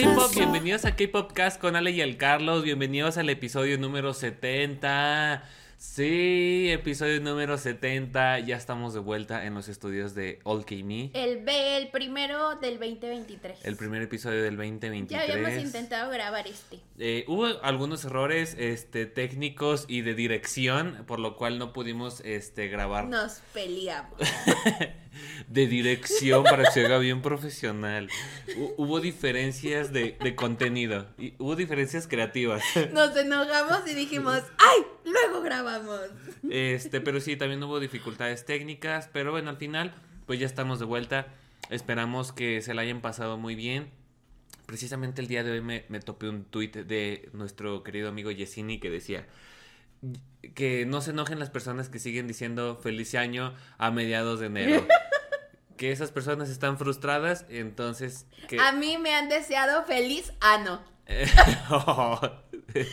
K-pop, bienvenidos a K-Pop Cast con Ale y el Carlos. Bienvenidos al episodio número 70. Sí, episodio número 70. Ya estamos de vuelta en los estudios de All Me. El, B, el primero del 2023. El primer episodio del 2023. Ya habíamos intentado grabar este. Eh, hubo algunos errores este, técnicos y de dirección, por lo cual no pudimos este, grabar. Nos peleamos. de dirección para que se haga bien profesional. hubo diferencias de, de contenido. Y hubo diferencias creativas. Nos enojamos y dijimos, ¡ay! Luego grabamos. Este, pero sí, también hubo dificultades técnicas. Pero bueno, al final, pues ya estamos de vuelta. Esperamos que se la hayan pasado muy bien. Precisamente el día de hoy me, me topé un tuit de nuestro querido amigo Yesini que decía que no se enojen las personas que siguen diciendo feliz año a mediados de enero. que esas personas están frustradas, entonces... Que... A mí me han deseado feliz ano.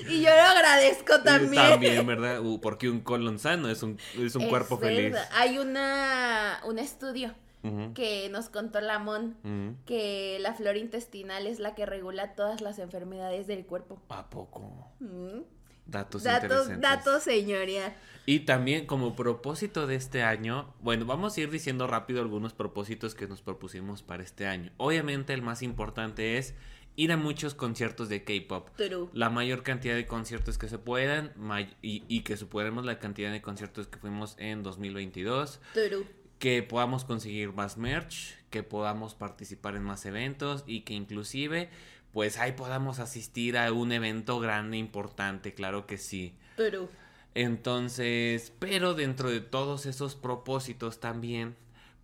y yo lo agradezco también. También, ¿verdad? Uh, porque un colon sano es un, es un cuerpo feliz. Hay una, un estudio que nos contó Lamón que la flora intestinal es la que regula todas las enfermedades del cuerpo. ¿A poco? Datos, datos, datos, señoría. Y también como propósito de este año, bueno, vamos a ir diciendo rápido algunos propósitos que nos propusimos para este año. Obviamente el más importante es ir a muchos conciertos de K-pop. La mayor cantidad de conciertos que se puedan y, y, que superemos la cantidad de conciertos que fuimos en 2022. Que podamos conseguir más merch, que podamos participar en más eventos y que inclusive pues ahí podamos asistir a un evento grande, importante, claro que sí. Pero. Entonces, pero dentro de todos esos propósitos también,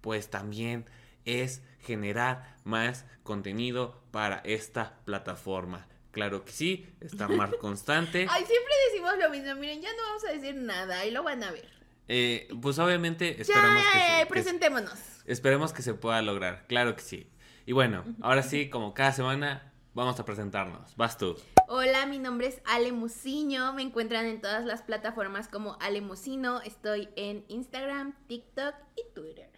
pues también es generar más contenido para esta plataforma. Claro que sí, estar más constante. Ay, siempre decimos lo mismo, miren, ya no vamos a decir nada, ahí lo van a ver. Eh, pues obviamente esperemos que, presentémonos. esperemos que se pueda lograr, claro que sí. Y bueno, ahora sí, como cada semana, Vamos a presentarnos. Vas tú. Hola, mi nombre es Ale Musiño. Me encuentran en todas las plataformas como Ale Musino. Estoy en Instagram, TikTok y Twitter.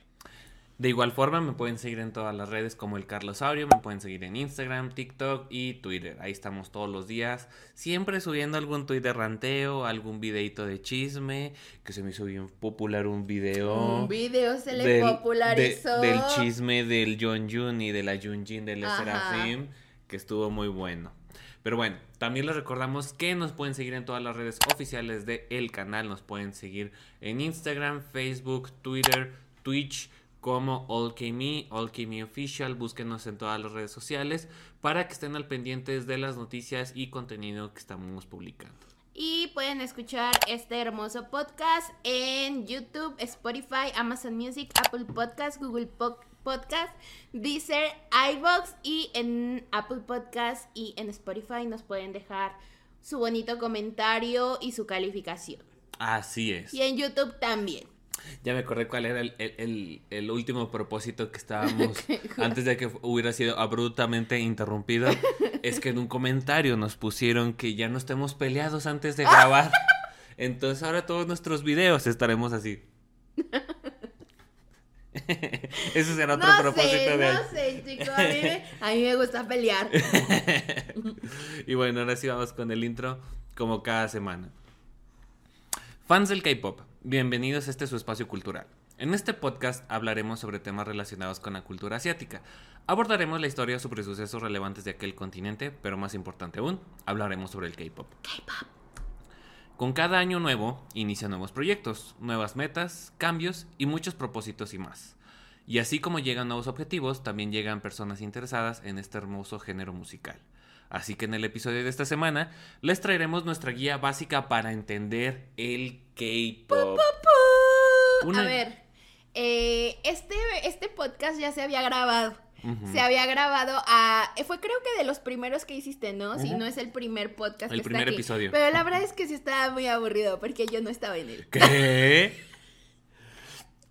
De igual forma, me pueden seguir en todas las redes como el Carlosaurio, me pueden seguir en Instagram, TikTok y Twitter. Ahí estamos todos los días, siempre subiendo algún tweet de ranteo, algún videito de chisme, que se me hizo bien popular un video. Un video se le popularizó. del chisme del John Jun y de la Junjin de la Serafim que estuvo muy bueno. Pero bueno, también les recordamos que nos pueden seguir en todas las redes oficiales del el canal. Nos pueden seguir en Instagram, Facebook, Twitter, Twitch como AllKMe, AllKMe Official. Búsquenos en todas las redes sociales para que estén al pendientes de las noticias y contenido que estamos publicando. Y pueden escuchar este hermoso podcast en YouTube, Spotify, Amazon Music, Apple Podcast, Google Podcast Podcast, Deezer, iBox y en Apple Podcast y en Spotify nos pueden dejar su bonito comentario y su calificación. Así es. Y en YouTube también. Ya me acordé cuál era el, último propósito que estábamos antes de que hubiera sido abruptamente interrumpido. es que en un comentario nos pusieron que ya no estemos peleados antes de grabar. Entonces ahora todos nuestros videos estaremos así. Ese será otro propósito de No sé, chicos. A mí, me, gusta pelear. y bueno, ahora sí vamos con el intro, como cada semana. Fans del K-pop, bienvenidos a este su espacio cultural. En este podcast hablaremos sobre temas relacionados con la cultura asiática. Abordaremos la historia sobre sucesos relevantes de aquel continente, pero más importante aún, hablaremos sobre el K-pop. K-pop. Con cada año nuevo, inician nuevos proyectos, nuevas metas, cambios y muchos propósitos y más. Y así como llegan nuevos objetivos, también llegan personas interesadas en este hermoso género musical. Así que en el episodio de esta semana les traeremos nuestra guía básica para entender el K-pop. A ver, eh, este, este podcast ya se había grabado se había grabado a... Fue creo que de los primeros que hiciste, ¿no? Si no es el primer podcast. El primer episodio. Pero la verdad es que sí estaba muy aburrido porque yo no estaba en él. ¿Qué?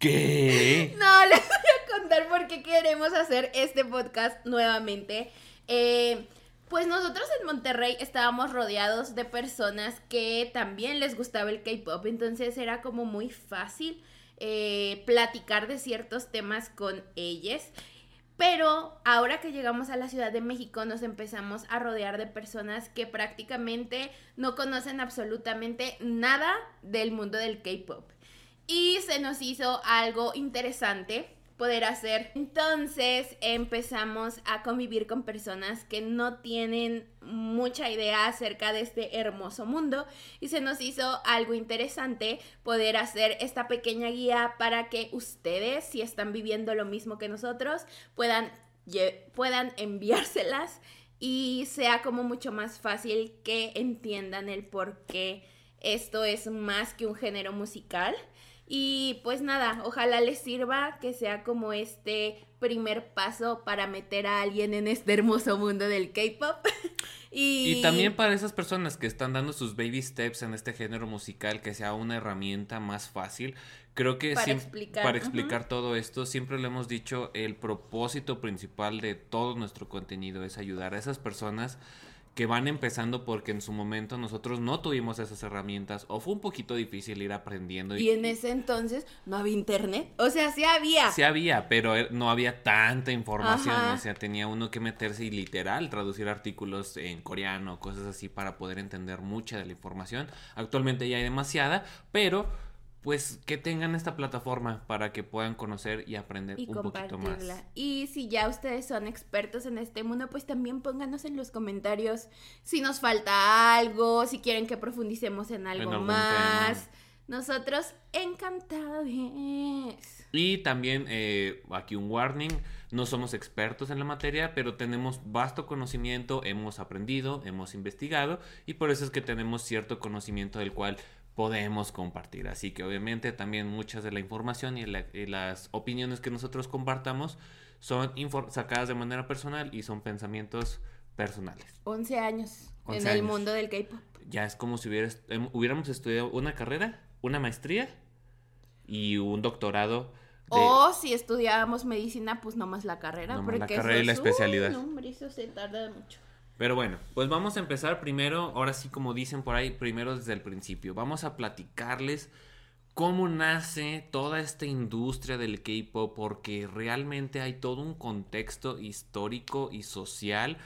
¿Qué? No, les voy a contar por qué queremos hacer este podcast nuevamente. Eh, pues nosotros en Monterrey estábamos rodeados de personas que también les gustaba el K-pop, entonces era como muy fácil eh, platicar de ciertos temas con ellos. Pero ahora que llegamos a la Ciudad de México nos empezamos a rodear de personas que prácticamente no conocen absolutamente nada del mundo del K-Pop. Y se nos hizo algo interesante poder hacer. Entonces empezamos a convivir con personas que no tienen mucha idea acerca de este hermoso mundo y se nos hizo algo interesante poder hacer esta pequeña guía para que ustedes, si están viviendo lo mismo que nosotros, puedan, puedan enviárselas y sea como mucho más fácil que entiendan el por qué esto es más que un género musical y pues nada, ojalá les sirva que sea como este primer paso para meter a alguien en este hermoso mundo del K-pop. y... también para esas personas que están dando sus baby steps en este género musical, que sea una herramienta más fácil. Creo que para explicar, para explicar todo esto, siempre le hemos dicho, el propósito principal de todo nuestro contenido es ayudar a esas personas que van empezando porque en su momento nosotros no tuvimos esas herramientas o fue un poquito difícil ir aprendiendo. Y, en ese entonces no había internet. O sea, sí había. Sí había, pero er, no había tanta información. O sea, tenía uno que meterse y literal traducir artículos en coreano, cosas así para poder entender mucha de la información. Actualmente ya hay demasiada, pero pues que tengan esta plataforma para que puedan conocer y aprender un poquito más. Y si ya ustedes son expertos en este mundo, pues también pónganos en los comentarios si nos falta algo, si quieren que profundicemos en algo más. Nosotros encantados. Y también eh, aquí un warning, no somos expertos en la materia, pero tenemos vasto conocimiento, hemos aprendido, hemos investigado y por eso es que tenemos cierto conocimiento del cual podemos compartir. Así que obviamente también muchas de la información y, las opiniones que nosotros compartamos son sacadas de manera personal y son pensamientos personales. 11 años en el mundo del K-pop. Ya es como si em, hubiéramos estudiado una carrera, una maestría y un doctorado. O si estudiábamos medicina, pues nomás la carrera. porque la carrera y la especialidad. no, eso se tarda mucho. Pero bueno, pues vamos a empezar primero, ahora sí como dicen por ahí, primero desde el principio. Vamos a platicarles cómo nace toda esta industria del K-Pop, porque realmente hay todo un contexto histórico y social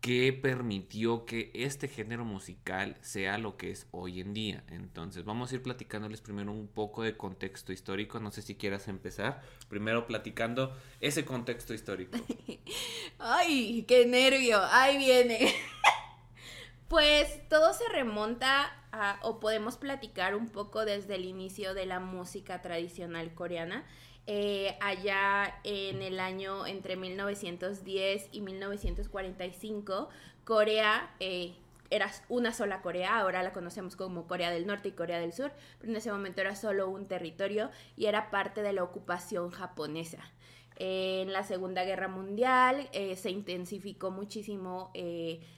que permitió que este género musical sea lo que es hoy en día. Entonces vamos a ir platicándoles primero un poco de contexto histórico. No sé si quieras empezar. Primero platicando ese contexto histórico. Ay, qué nervio. Ahí viene. pues todo se remonta a, o podemos platicar un poco desde el inicio de la música tradicional coreana eh, allá en el año entre 1910 y 1945, Corea eh, era una sola Corea, ahora la conocemos como Corea del Norte y Corea del Sur, pero en ese momento era solo un territorio y era parte de la ocupación japonesa. en la Segunda Guerra Mundial eh, se intensificó muchísimo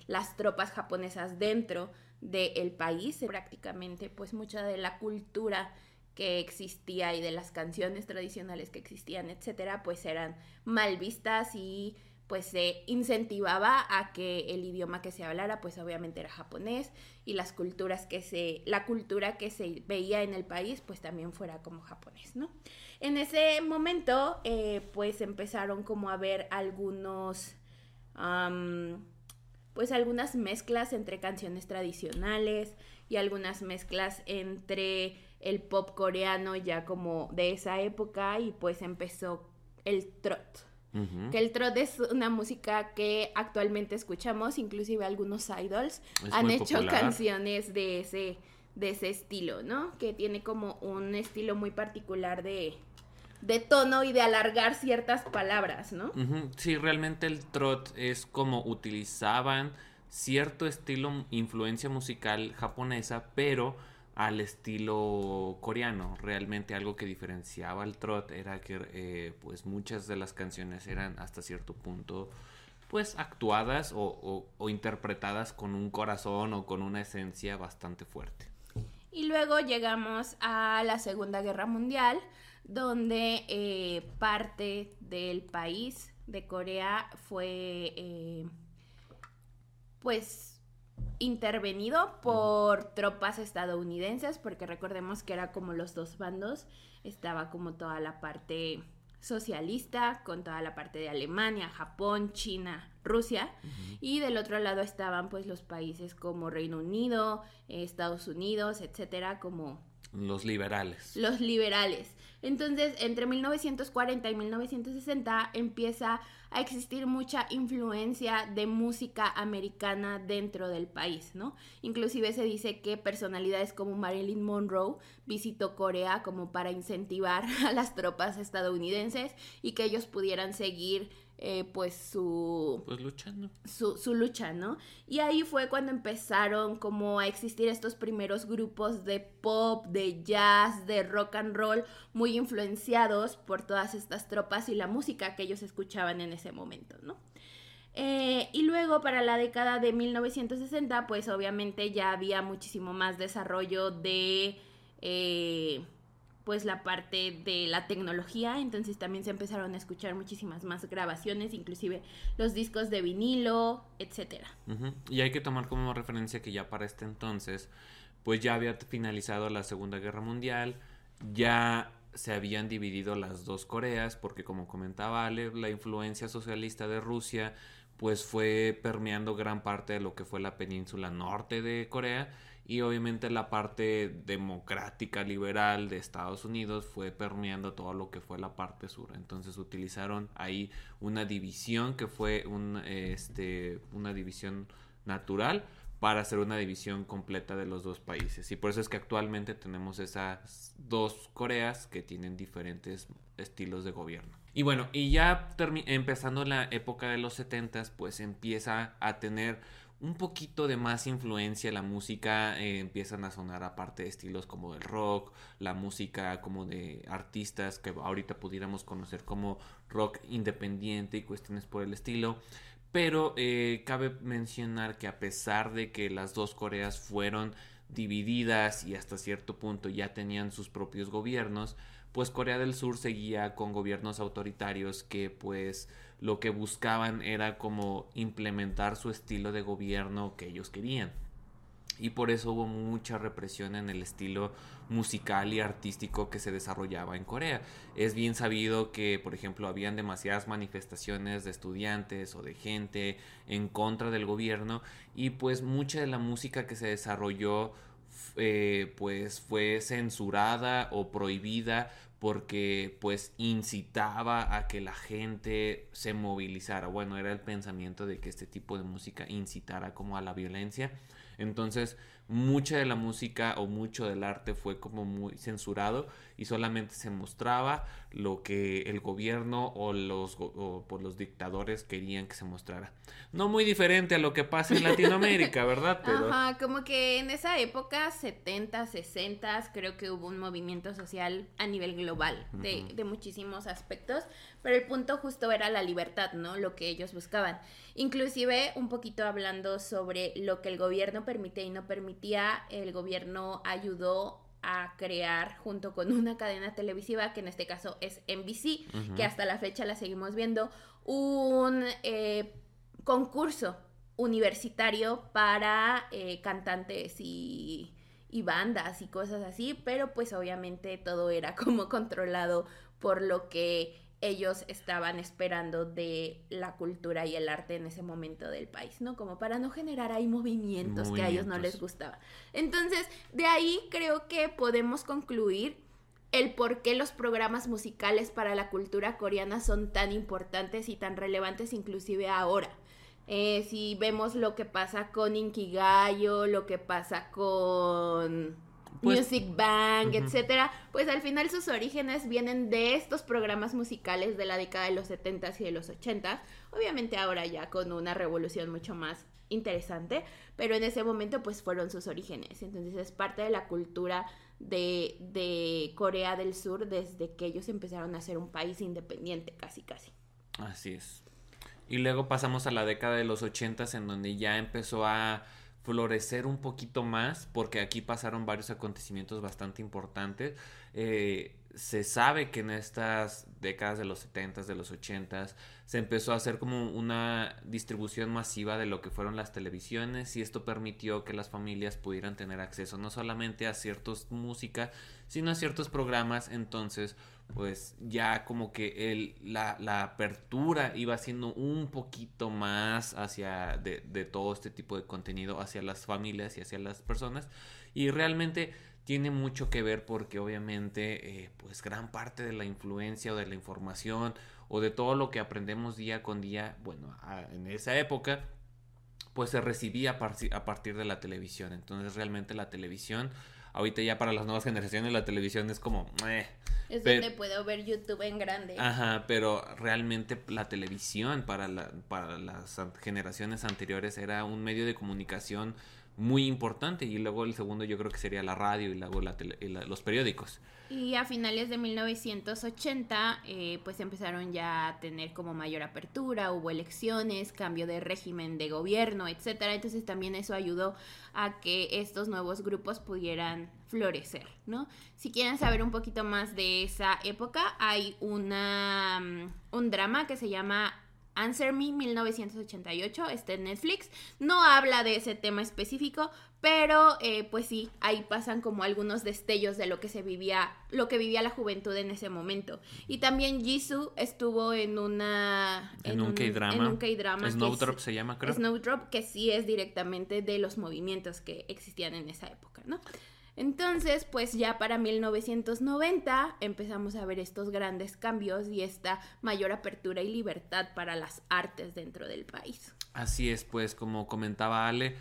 las tropas japonesas dentro del país, prácticamente pues mucha de la cultura que existía y de las canciones tradicionales que existían, etcétera, pues eran mal vistas y pues se incentivaba a que el idioma que se hablara pues obviamente era japonés y las culturas que se la cultura que se veía en el país pues también fuera como japonés no en ese momento eh, pues empezaron como a ver algunos pues algunas mezclas entre canciones tradicionales y algunas mezclas entre el pop coreano ya como de esa época y pues empezó el trot. Que el trot es una música que actualmente escuchamos, inclusive algunos idols han hecho canciones de ese, de ese estilo, ¿no? Que tiene como un estilo muy particular de, de tono y de alargar ciertas palabras, ¿no? Sí, realmente el trot es como utilizaban cierto estilo, influencia musical japonesa, pero al estilo coreano. Realmente algo que diferenciaba al trot era que eh, pues muchas de las canciones eran hasta cierto punto pues actuadas o, interpretadas con un corazón o con una esencia bastante fuerte. Y luego llegamos a la Segunda Guerra Mundial, donde eh, parte del país de Corea fue eh, pues intervenido por tropas estadounidenses, porque recordemos que era como los dos bandos, estaba como toda la parte socialista con toda la parte de Alemania, Japón, China, Rusia y del otro lado estaban pues los países como Reino Unido, Estados Unidos, etcétera, como los liberales. Los liberales. Entonces, entre 1940 y 1960 empieza a existir mucha influencia de música americana dentro del país, ¿no? Inclusive se dice que personalidades como Marilyn Monroe visitó Corea como para incentivar a las tropas estadounidenses y que ellos pudieran seguir eh, pues su... Pues luchando. Su, su lucha, ¿no? Y ahí fue cuando empezaron como a existir estos primeros grupos de pop, de jazz, de rock and roll, muy influenciados por todas estas tropas y la música que ellos escuchaban en ese momento, ¿no? Eh, y luego para la década de 1960, pues obviamente ya había muchísimo más desarrollo de... Eh, pues la parte de la tecnología, entonces también se empezaron a escuchar muchísimas más grabaciones, inclusive los discos de vinilo, etcétera. Y hay que tomar como referencia que ya para este entonces, pues ya había finalizado la Segunda Guerra Mundial, ya se habían dividido las dos Coreas, porque como comentaba Ale, la influencia socialista de Rusia pues fue permeando gran parte de lo que fue la península norte de Corea y obviamente la parte democrática liberal de Estados Unidos fue permeando todo lo que fue la parte sur. Entonces utilizaron ahí una división que fue un, este, una división natural para hacer una división completa de los dos países. Y por eso es que actualmente tenemos esas dos Coreas que tienen diferentes estilos de gobierno. Y bueno, y ya empezando la época de los 70, pues empieza a tener un poquito de más influencia, la música eh, empiezan a sonar aparte de estilos como el rock, la música como de artistas que ahorita pudiéramos conocer como rock independiente y cuestiones por el estilo. Pero eh, cabe mencionar que a pesar de que las dos Coreas fueron divididas y hasta cierto punto ya tenían sus propios gobiernos, pues Corea del Sur seguía con gobiernos autoritarios que pues lo que buscaban era como implementar su estilo de gobierno que ellos querían. Y por eso hubo mucha represión en el estilo musical y artístico que se desarrollaba en Corea. Es bien sabido que, por ejemplo, habían demasiadas manifestaciones de estudiantes o de gente en contra del gobierno y pues mucha de la música que se desarrolló eh, pues fue censurada o prohibida porque pues incitaba a que la gente se movilizara. Bueno, era el pensamiento de que este tipo de música incitara como a la violencia. Entonces, mucha de la música o mucho del arte fue como muy censurado y solamente se mostraba lo que el gobierno o los, o por los dictadores querían que se mostrara. No muy diferente a lo que pasa en Latinoamérica, ¿verdad? Pero... Ajá, como que en esa época, 70, 60, creo que hubo un movimiento social a nivel global de, de muchísimos aspectos, pero el punto justo era la libertad, ¿no? Lo que ellos buscaban. Inclusive un poquito hablando sobre lo que el gobierno permite y no permitía, el gobierno ayudó a crear junto con una cadena televisiva que en este caso es NBC, que hasta la fecha la seguimos viendo, un eh, concurso universitario para eh, cantantes y, y bandas y cosas así, pero pues obviamente todo era como controlado por lo que ellos estaban esperando de la cultura y el arte en ese momento del país, ¿no? Como para no generar ahí movimientos, que a ellos no les gustaba. Entonces, de ahí creo que podemos concluir el por qué los programas musicales para la cultura coreana son tan importantes y tan relevantes inclusive ahora. Eh, si vemos lo que pasa con Inkigayo, lo que pasa con pues, Music Bank, etcétera, pues al final sus orígenes vienen de estos programas musicales de la década de los 70s y de los 80s, obviamente ahora ya con una revolución mucho más interesante, pero en ese momento pues fueron sus orígenes, entonces es parte de la cultura de, de Corea del Sur desde que ellos empezaron a ser un país independiente, casi casi. Así es. Y luego pasamos a la década de los 80s en donde ya empezó a florecer un poquito más, porque aquí pasaron varios acontecimientos bastante importantes. Eh, se sabe que en estas décadas de los 70 de los 80 se empezó a hacer como una distribución masiva de lo que fueron las televisiones y esto permitió que las familias pudieran tener acceso no solamente a ciertos música, sino a ciertos programas, entonces pues ya como que el, la, la apertura iba siendo un poquito más hacia de, de todo este tipo de contenido hacia las familias y hacia las personas y realmente tiene mucho que ver porque obviamente eh, pues gran parte de la influencia o de la información o de todo lo que aprendemos día con día, bueno, en esa época pues se recibía a, partir de la televisión. Entonces realmente la televisión, ahorita ya para las nuevas generaciones la televisión es como... es donde puedo ver YouTube en grande. Ajá, pero realmente la televisión para, la, para las generaciones anteriores era un medio de comunicación muy importante y luego el segundo yo creo que sería la radio y luego los periódicos. Y a finales de 1980 eh, pues empezaron ya a tener como mayor apertura, hubo elecciones, cambio de régimen de gobierno, etcétera, entonces también eso ayudó a que estos nuevos grupos pudieran florecer, ¿no? Si quieren saber un poquito más de esa época, hay una mm, un drama que se llama Answer Me 1988, está en Netflix. No habla de ese tema específico, pero eh, pues sí, ahí pasan como algunos destellos de lo que se vivía, lo que vivía la juventud en ese momento. Y también Jisoo estuvo en una... En, un K-drama. En un K-drama. Snowdrop se llama, creo. Snowdrop, que sí es directamente de los movimientos que existían en esa época, ¿no? Entonces, pues ya para 1990 empezamos a ver estos grandes cambios y esta mayor apertura y libertad para las artes dentro del país. Así es, pues como comentaba Ale,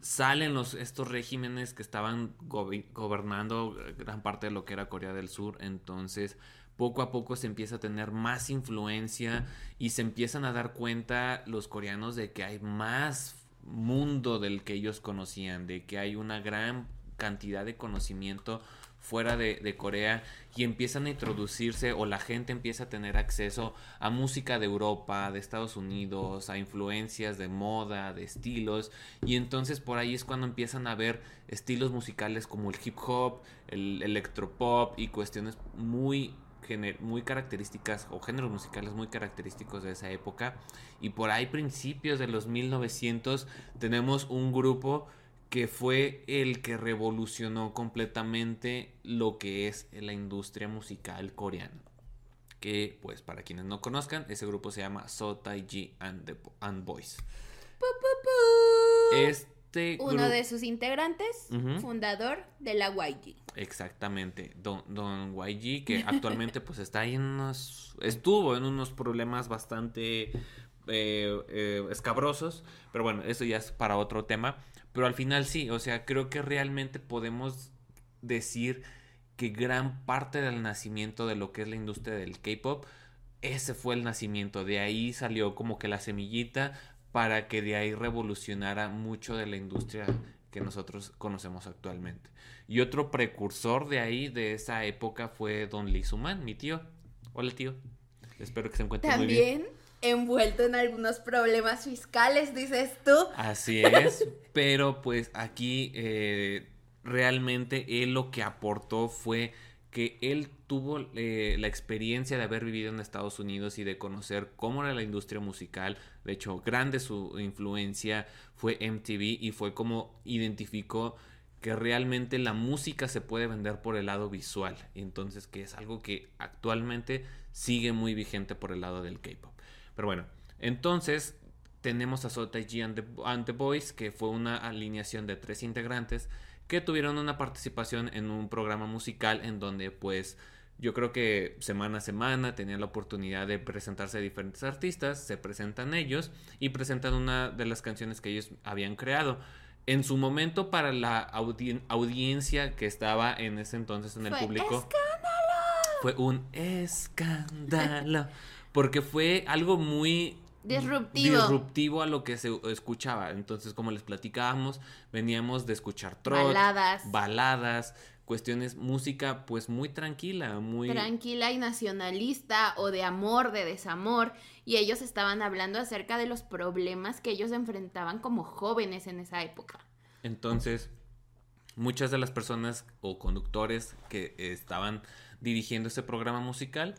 salen los, estos regímenes que estaban gobernando gran parte de lo que era Corea del Sur, entonces poco a poco se empieza a tener más influencia y se empiezan a dar cuenta los coreanos de que hay más mundo del que ellos conocían, de que hay una gran cantidad de conocimiento fuera de, Corea y empiezan a introducirse o la gente empieza a tener acceso a música de Europa, de Estados Unidos, a influencias de moda, de estilos. Y entonces por ahí es cuando empiezan a ver estilos musicales como el hip hop, el electropop y cuestiones muy muy características o géneros musicales muy característicos de esa época. Y por ahí principios de los 1900 tenemos un grupo que fue el que revolucionó completamente lo que es la industria musical coreana. Que, pues, para quienes no conozcan, ese grupo se llama So Taiji and, the, and Boys. Este Uno de sus integrantes, fundador de la YG. Exactamente, Don, Don YG, que actualmente pues está ahí en unos... Estuvo en unos problemas bastante eh, eh, escabrosos, pero bueno, eso ya es para otro tema. Pero al final sí, o sea, creo que realmente podemos decir que gran parte del nacimiento de lo que es la industria del K-pop, ese fue el nacimiento. De ahí salió como que la semillita para que de ahí revolucionara mucho de la industria que nosotros conocemos actualmente. Y otro precursor de ahí, de esa época, fue Don Lee Suman, mi tío. Hola, tío. Espero que se encuentre muy bien envuelto en algunos problemas fiscales, dices tú. Así es, pero pues aquí eh, realmente él lo que aportó fue que él tuvo eh, la experiencia de haber vivido en Estados Unidos y de conocer cómo era la industria musical. De hecho, grande su influencia fue MTV y fue como identificó que realmente la música se puede vender por el lado visual. Entonces, que es algo que actualmente sigue muy vigente por el lado del K-pop. Pero bueno, entonces tenemos a Sota G and the, Boys, que fue una alineación de tres integrantes que tuvieron una participación en un programa musical en donde pues yo creo que semana a semana tenían la oportunidad de presentarse a diferentes artistas, se presentan ellos y presentan una de las canciones que ellos habían creado. En su momento para la audiencia que estaba en ese entonces en el público escándalo. fue un escándalo. porque fue algo muy disruptivo. disruptivo a lo que se escuchaba. Entonces, como les platicábamos, veníamos de escuchar trot, baladas, baladas cuestiones, música pues muy tranquila, muy... Tranquila y nacionalista o de amor, de desamor. Y ellos estaban hablando acerca de los problemas que ellos enfrentaban como jóvenes en esa época. Entonces, muchas de las personas o conductores que estaban dirigiendo este programa musical,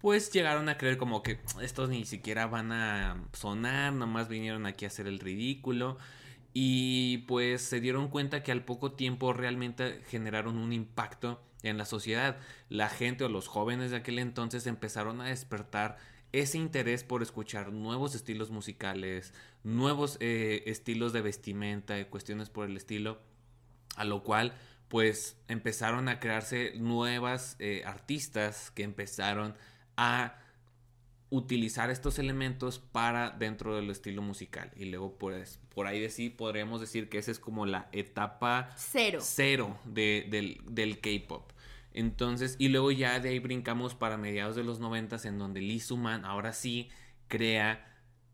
pues llegaron a creer como que estos ni siquiera van a sonar, nomás vinieron aquí a hacer el ridículo. Y pues se dieron cuenta que al poco tiempo realmente generaron un impacto en la sociedad. La gente o los jóvenes de aquel entonces empezaron a despertar ese interés por escuchar nuevos estilos musicales, nuevos eh, estilos de vestimenta cuestiones por el estilo, a lo cual pues empezaron a crearse nuevas eh, artistas que empezaron a utilizar estos elementos para dentro del estilo musical. Y luego, pues, por ahí decir, podríamos decir que esa es como la etapa cero, cero del, del K-pop. Entonces, y luego ya de ahí brincamos para mediados de los noventas en donde Lee Suman ahora sí crea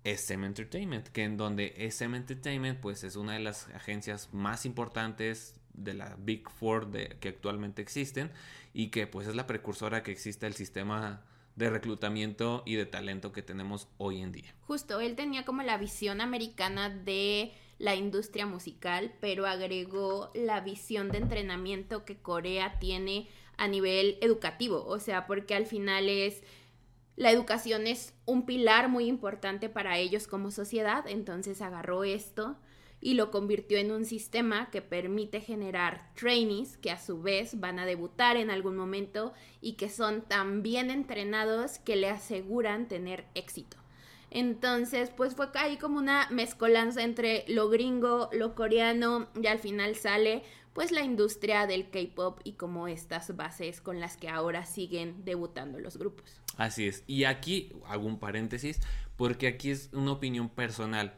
SM Entertainment, que en donde SM Entertainment pues es una de las agencias más importantes de la Big Four de, que actualmente existen y que pues es la precursora que existe el sistema de reclutamiento y de talento que tenemos hoy en día. Justo, él tenía como la visión americana de la industria musical, pero agregó la visión de entrenamiento que Corea tiene a nivel educativo, o sea, porque al final es la educación es un pilar muy importante para ellos como sociedad, entonces agarró esto y lo convirtió en un sistema que permite generar trainees que a su vez van a debutar en algún momento y que son tan bien entrenados que le aseguran tener éxito. Entonces, pues fue ahí como una mezcolanza entre lo gringo, lo coreano y al final sale pues la industria del K-pop y como estas bases con las que ahora siguen debutando los grupos. Así es. Y aquí hago un paréntesis porque aquí es una opinión personal.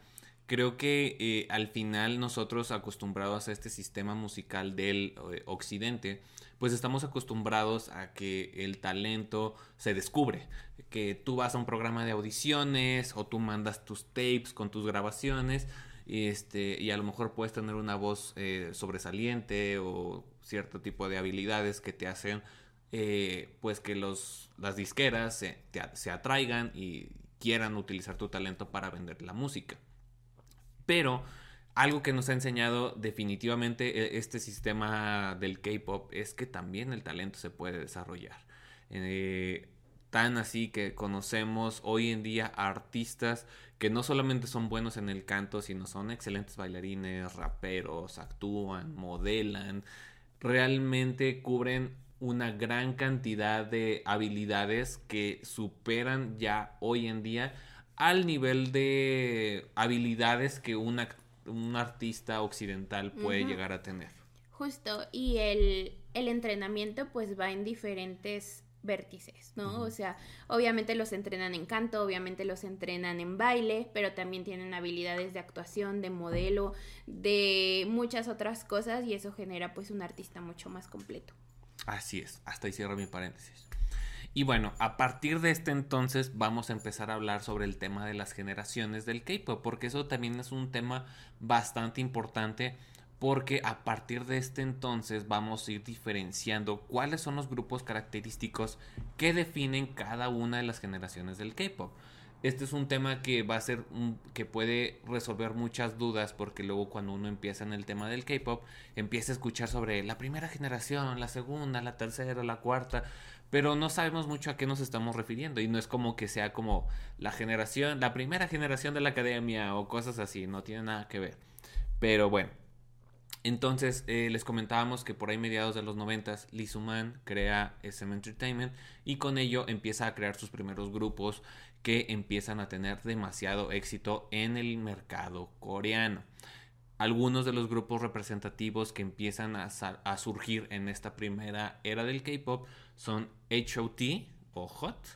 Creo que eh, al final nosotros acostumbrados a este sistema musical del eh, occidente, pues estamos acostumbrados a que el talento se descubre, que tú vas a un programa de audiciones o tú mandas tus tapes con tus grabaciones este, y a lo mejor puedes tener una voz eh, sobresaliente o cierto tipo de habilidades que te hacen eh, pues que los, las disqueras se, se atraigan y quieran utilizar tu talento para vender la música. Pero algo que nos ha enseñado definitivamente e, este sistema del K-Pop es que también el talento se puede desarrollar. Eh, tan así que conocemos hoy en día artistas que no solamente son buenos en el canto, sino son excelentes bailarines, raperos, actúan, modelan, realmente cubren una gran cantidad de habilidades que superan ya hoy en día al nivel de habilidades que un artista occidental puede llegar a tener. Justo, y el, el entrenamiento pues va en diferentes vértices, ¿no? O sea, obviamente los entrenan en canto, obviamente los entrenan en baile, pero también tienen habilidades de actuación, de modelo, de muchas otras cosas y eso genera pues un artista mucho más completo. Así es, hasta ahí cierro mi paréntesis. Y bueno, a partir de este entonces vamos a empezar a hablar sobre el tema de las generaciones del K-Pop, porque eso también es un tema bastante importante porque a partir de este entonces vamos a ir diferenciando cuáles son los grupos característicos que definen cada una de las generaciones del K-pop. Este es un tema que va a ser que puede resolver muchas dudas porque luego cuando uno empieza en el tema del K-pop empieza a escuchar sobre la primera generación, la segunda, la tercera, la cuarta, pero no sabemos mucho a qué nos estamos refiriendo y no es como que sea como la generación, la primera generación de la academia o cosas así, no tiene nada que ver. Pero bueno, entonces, eh, les comentábamos que por ahí mediados de los 90, Lee Suman crea SM Entertainment y con ello empieza a crear sus primeros grupos que empiezan a tener demasiado éxito en el mercado coreano. Algunos de los grupos representativos que empiezan a, surgir en esta primera era del K-pop son HOT o HOT,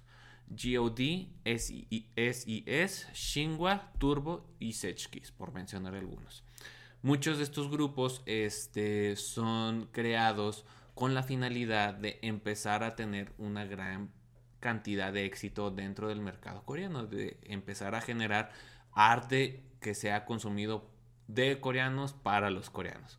GOD, SIS, Shinhwa, Turbo y Sechkis, por mencionar algunos. Muchos de estos grupos este, son creados con la finalidad de empezar a tener una gran cantidad de éxito dentro del mercado coreano, de empezar a generar arte que sea consumido de coreanos para los coreanos.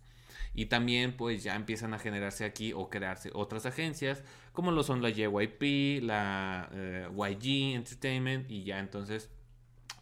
Y también pues ya empiezan a generarse aquí o crearse otras agencias como lo son la JYP, la eh, YG Entertainment y ya entonces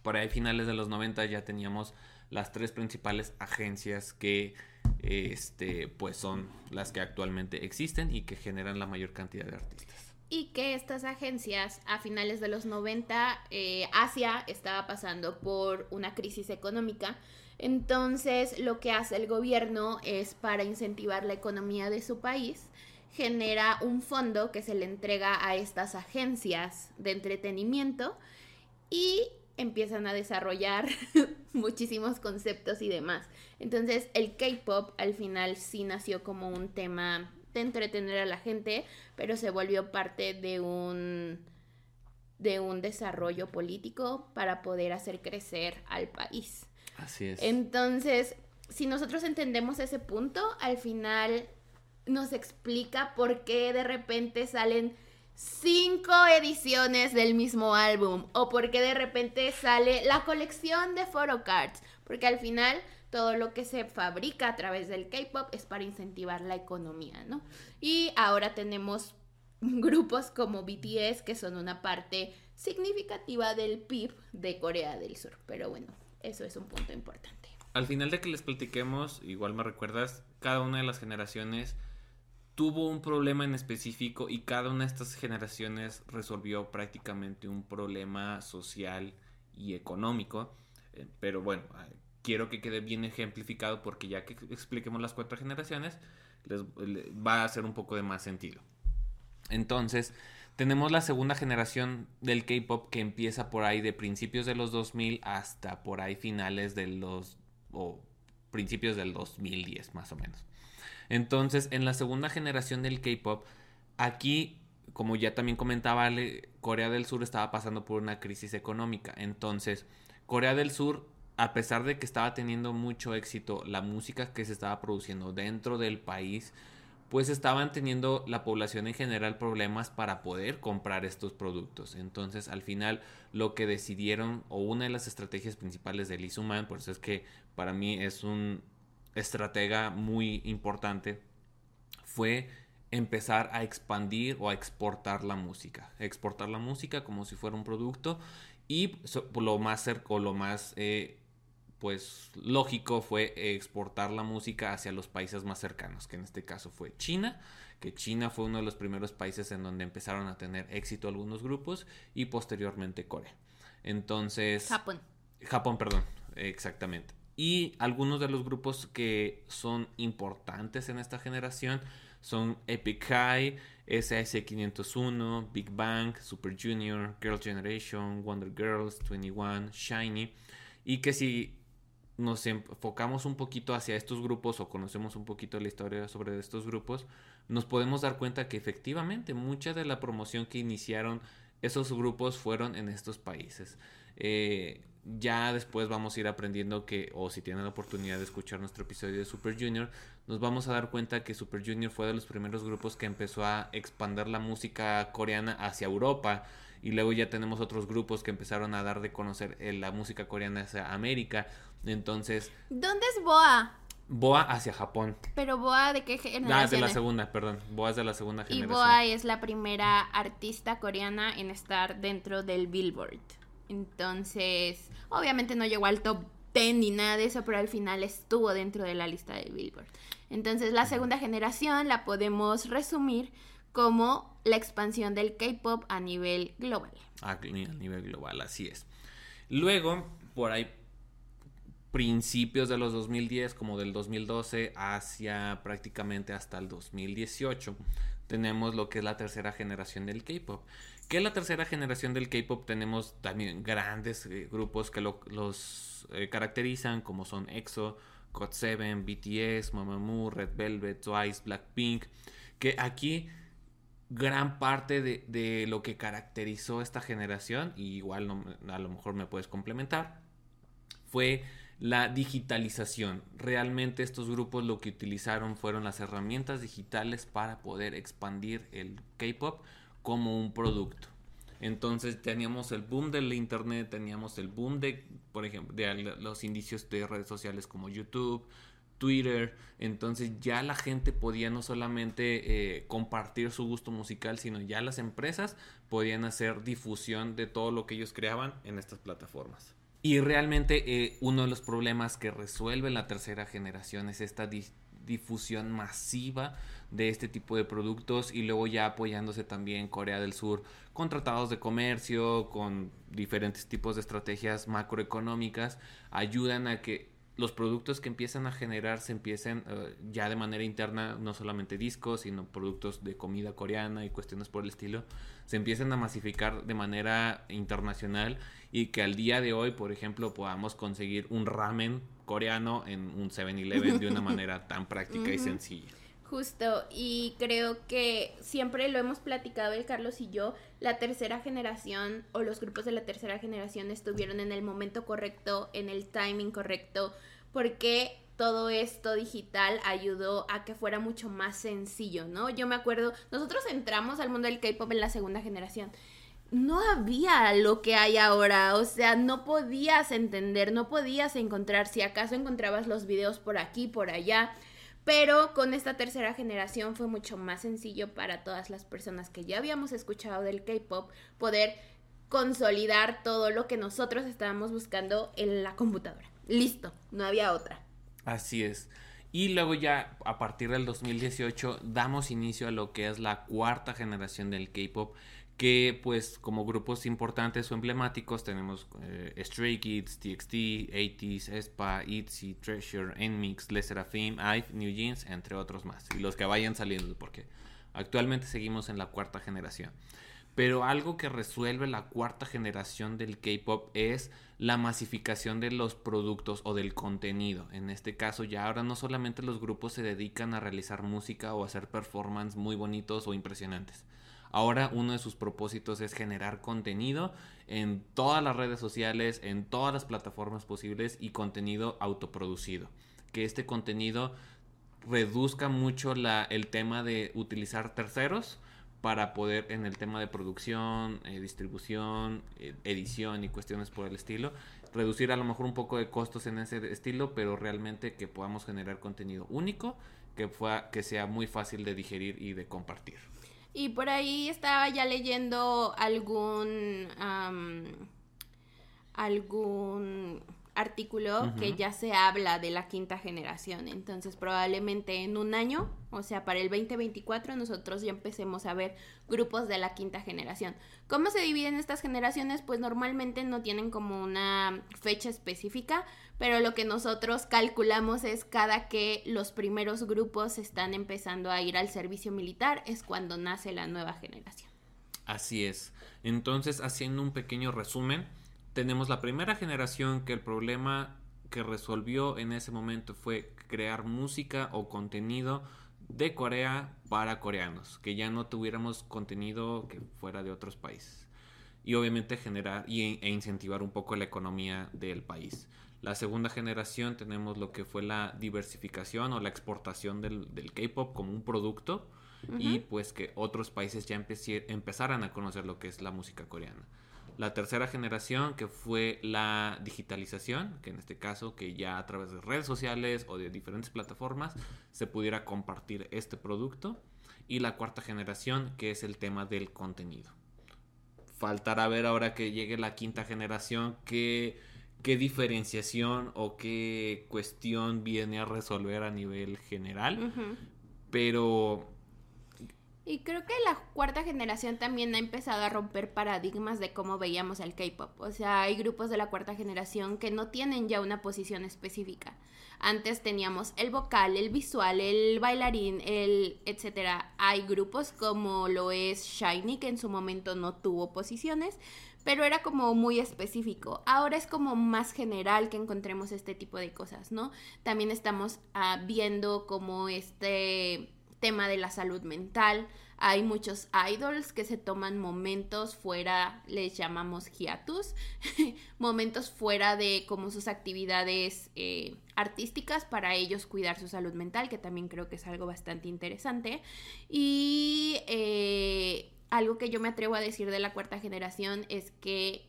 por ahí finales de los 90 ya teníamos las tres principales agencias que este, pues son las que actualmente existen y que generan la mayor cantidad de artistas. Y que estas agencias a finales de los 90, eh, Asia estaba pasando por una crisis económica. Entonces lo que hace el gobierno es para incentivar la economía de su país, genera un fondo que se le entrega a estas agencias de entretenimiento y empiezan a desarrollar muchísimos conceptos y demás. Entonces el K-Pop al final sí nació como un tema de entretener a la gente, pero se volvió parte de un de un desarrollo político para poder hacer crecer al país. Así es. Entonces, si nosotros entendemos ese punto, al final nos explica por qué de repente salen cinco ediciones del mismo álbum o porque de repente sale la colección de photocards, porque al final todo lo que se fabrica a través del K-pop es para incentivar la economía, ¿no? Y ahora tenemos grupos como BTS que son una parte significativa del PIB de Corea del Sur, pero bueno, eso es un punto importante. Al final de que les platiquemos, igual me recuerdas, cada una de las generaciones tuvo un problema en específico y cada una de estas generaciones resolvió prácticamente un problema social y económico. Eh, pero bueno, eh, quiero que quede bien ejemplificado porque ya que expliquemos las cuatro generaciones, les, va a hacer un poco de más sentido. Entonces, tenemos la segunda generación del K-pop que empieza por ahí de principios de los 2000 hasta por ahí finales de los o principios del 2010 más o menos. Entonces, en la segunda generación del K-pop, aquí, como ya también comentaba, Corea del Sur estaba pasando por una crisis económica. Entonces, Corea del Sur, a pesar de que estaba teniendo mucho éxito la música que se estaba produciendo dentro del país, pues estaban teniendo la población en general problemas para poder comprar estos productos. Entonces, al final, lo que decidieron, o una de las estrategias principales de Lee Suman, por eso es que para mí es un estratega muy importante fue empezar a expandir o a exportar la música. Exportar la música como si fuera un producto y lo más cerco, lo más eh, pues lógico fue exportar la música hacia los países más cercanos, que en este caso fue China, que China fue uno de los primeros países en donde empezaron a tener éxito algunos grupos y posteriormente Corea. Entonces... Japón. Japón, perdón, exactamente. Y algunos de los grupos que son importantes en esta generación son Epic High, SAS501, Big Bang, Super Junior, Girl Generation, Wonder Girls, 21, Shiny. Y que si nos enfocamos un poquito hacia estos grupos o conocemos un poquito la historia sobre estos grupos, nos podemos dar cuenta que efectivamente mucha de la promoción que iniciaron esos grupos fueron en estos países. Eh, ya después vamos a ir aprendiendo que, o si tienen la oportunidad de escuchar nuestro episodio de Super Junior, nos vamos a dar cuenta que Super Junior fue de los primeros grupos que empezó a expandir la música coreana hacia Europa. Y luego ya tenemos otros grupos que empezaron a dar de conocer eh, la música coreana hacia América. Entonces... ¿Dónde es Boa? Boa hacia Japón. ¿Pero Boa de qué generación? Ah, de la segunda, perdón. Boa es de la segunda generación. Y Boa es la primera artista coreana en estar dentro del Billboard. Entonces, obviamente no llegó al top 10 ni nada de eso, pero al final estuvo dentro de la lista de Billboard. Entonces, la segunda generación la podemos resumir como la expansión del K-pop a nivel global. A nivel global, así es. Luego, por ahí, principios de los 2010, como del 2012, hacia prácticamente hasta el 2018, tenemos lo que es la tercera generación del K-pop, que la tercera generación del K-pop tenemos también grandes eh, grupos que los eh, caracterizan, como son EXO, GOT7, BTS, Mamamoo, Red Velvet, Twice, Blackpink, que aquí gran parte de, lo que caracterizó esta generación, y igual a lo mejor me puedes complementar, fue la digitalización. Realmente estos grupos lo que utilizaron fueron las herramientas digitales para poder expandir el K-Pop como un producto. Entonces teníamos el boom del internet, teníamos el boom de, por ejemplo, de los indicios de redes sociales como YouTube, Twitter. Entonces ya la gente podía no solamente eh, compartir su gusto musical, sino ya las empresas podían hacer difusión de todo lo que ellos creaban en estas plataformas. Y realmente eh, uno de los problemas que resuelve la tercera generación es esta difusión masiva de este tipo de productos y luego ya apoyándose también Corea del Sur con tratados de comercio, con diferentes tipos de estrategias macroeconómicas, ayudan a que los productos que empiezan a generar se empiecen eh, ya de manera interna, no solamente discos, sino productos de comida coreana y cuestiones por el estilo, se empiecen a masificar de manera internacional y que al día de hoy, por ejemplo, podamos conseguir un ramen coreano en un 7-Eleven de una manera tan práctica y sencilla. Justo, y creo que siempre lo hemos platicado el Carlos y yo, la tercera generación o los grupos de la tercera generación estuvieron en el momento correcto, en el timing correcto, porque todo esto digital ayudó a que fuera mucho más sencillo, ¿no? Yo me acuerdo, nosotros entramos al mundo del K-Pop en la segunda generación. No había lo que hay ahora, o sea, no podías entender, no podías encontrar, si acaso encontrabas los videos por aquí, por allá, pero con esta tercera generación fue mucho más sencillo para todas las personas que ya habíamos escuchado del K-Pop poder consolidar todo lo que nosotros estábamos buscando en la computadora. Listo, no había otra. Así es. Y luego ya a partir del 2018 damos inicio a lo que es la cuarta generación del K-Pop que pues como grupos importantes o emblemáticos tenemos eh, Stray Kids, TXT, 80s, Espa, ITZY, Treasure, NMIX, Les Seraphim, IVE, New Jeans, entre otros más. Y los que vayan saliendo, porque actualmente seguimos en la cuarta generación. Pero algo que resuelve la cuarta generación del K-Pop es la masificación de los productos o del contenido. En este caso ya ahora no solamente los grupos se dedican a realizar música o hacer performance muy bonitos o impresionantes Ahora uno de sus propósitos es generar contenido en todas las redes sociales, en todas las plataformas posibles y contenido autoproducido. Que este contenido reduzca mucho el tema de utilizar terceros para poder en el tema de producción, eh, distribución, eh, edición y cuestiones por el estilo, reducir a lo mejor un poco de costos en ese estilo, pero realmente que podamos generar contenido único que, que sea muy fácil de digerir y de compartir. Y por ahí estaba ya leyendo algún algún artículo que ya se habla de la quinta generación. Entonces, probablemente en un año, o sea, para el 2024, nosotros ya empecemos a ver grupos de la quinta generación. ¿Cómo se dividen estas generaciones? Pues normalmente no tienen como una fecha específica, pero lo que nosotros calculamos es cada que los primeros grupos están empezando a ir al servicio militar, es cuando nace la nueva generación. Así es. Entonces, haciendo un pequeño resumen, tenemos la primera generación que el problema que resolvió en ese momento fue crear música o contenido de Corea para coreanos, que ya no tuviéramos contenido que fuera de otros países. Y obviamente generar y, e incentivar un poco la economía del país. La segunda generación tenemos lo que fue la diversificación o la exportación del, K-Pop como un producto y pues que otros países ya empezaran a conocer lo que es la música coreana. La tercera generación que fue la digitalización, que en este caso que ya a través de redes sociales o de diferentes plataformas se pudiera compartir este producto. Y la cuarta generación que es el tema del contenido. Faltará ver ahora que llegue la quinta generación qué, qué diferenciación o qué cuestión viene a resolver a nivel general. Pero y creo que la cuarta generación también ha empezado a romper paradigmas de cómo veíamos el K-pop. O sea, hay grupos de la cuarta generación que no tienen ya una posición específica. Antes teníamos el vocal, el visual, el bailarín, el etcétera. Hay grupos como lo es Shiny que en su momento no tuvo posiciones, pero era como muy específico. Ahora es como más general que encontremos este tipo de cosas, ¿no? También estamos ah, viendo como este tema de la salud mental. Hay muchos idols que se toman momentos fuera, les llamamos hiatus, momentos fuera de como sus actividades eh, artísticas para ellos cuidar su salud mental, que también creo que es algo bastante interesante. Y eh, algo que yo me atrevo a decir de la cuarta generación es que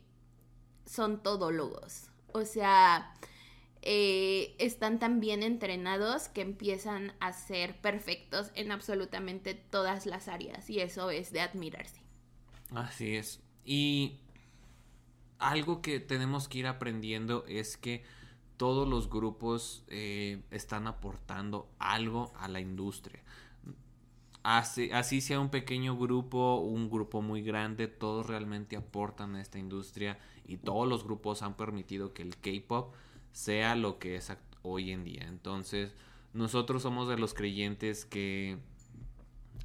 son todólogos. O sea, eh, están tan bien entrenados que empiezan a ser perfectos en absolutamente todas las áreas y eso es de admirarse. Así es. Y algo que tenemos que ir aprendiendo es que todos los grupos eh, están aportando algo a la industria. Así, así sea un pequeño grupo, un grupo muy grande, todos realmente aportan a esta industria y todos los grupos han permitido que el K-Pop sea lo que es hoy en día. Entonces, nosotros somos de los creyentes que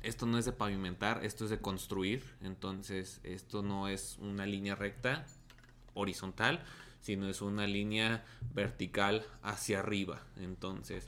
esto no es de pavimentar, esto es de construir. Entonces, esto no es una línea recta, horizontal, sino es una línea vertical hacia arriba. Entonces,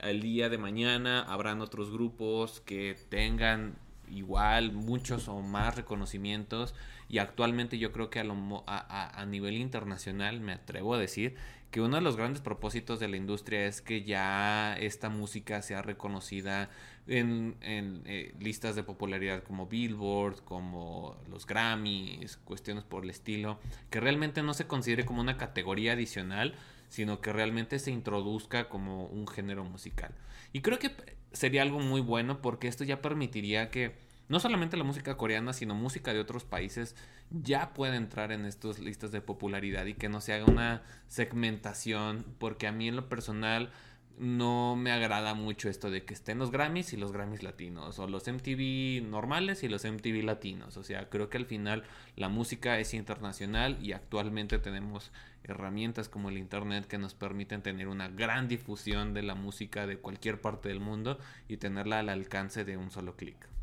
el día de mañana habrán otros grupos que tengan igual muchos o más reconocimientos y actualmente yo creo que a, a, nivel internacional me atrevo a decir que uno de los grandes propósitos de la industria es que ya esta música sea reconocida en, eh, listas de popularidad como Billboard, como los Grammys, cuestiones por el estilo, que realmente no se considere como una categoría adicional, sino que realmente se introduzca como un género musical. Y creo que sería algo muy bueno porque esto ya permitiría que no solamente la música coreana, sino música de otros países ya pueda entrar en estas listas de popularidad y que no se haga una segmentación, porque a mí en lo personal no me agrada mucho esto de que estén los Grammys y los Grammys latinos, o los MTV normales y los MTV latinos. O sea, creo que al final la música es internacional y actualmente tenemos herramientas como el Internet que nos permiten tener una gran difusión de la música de cualquier parte del mundo y tenerla al alcance de un solo clic.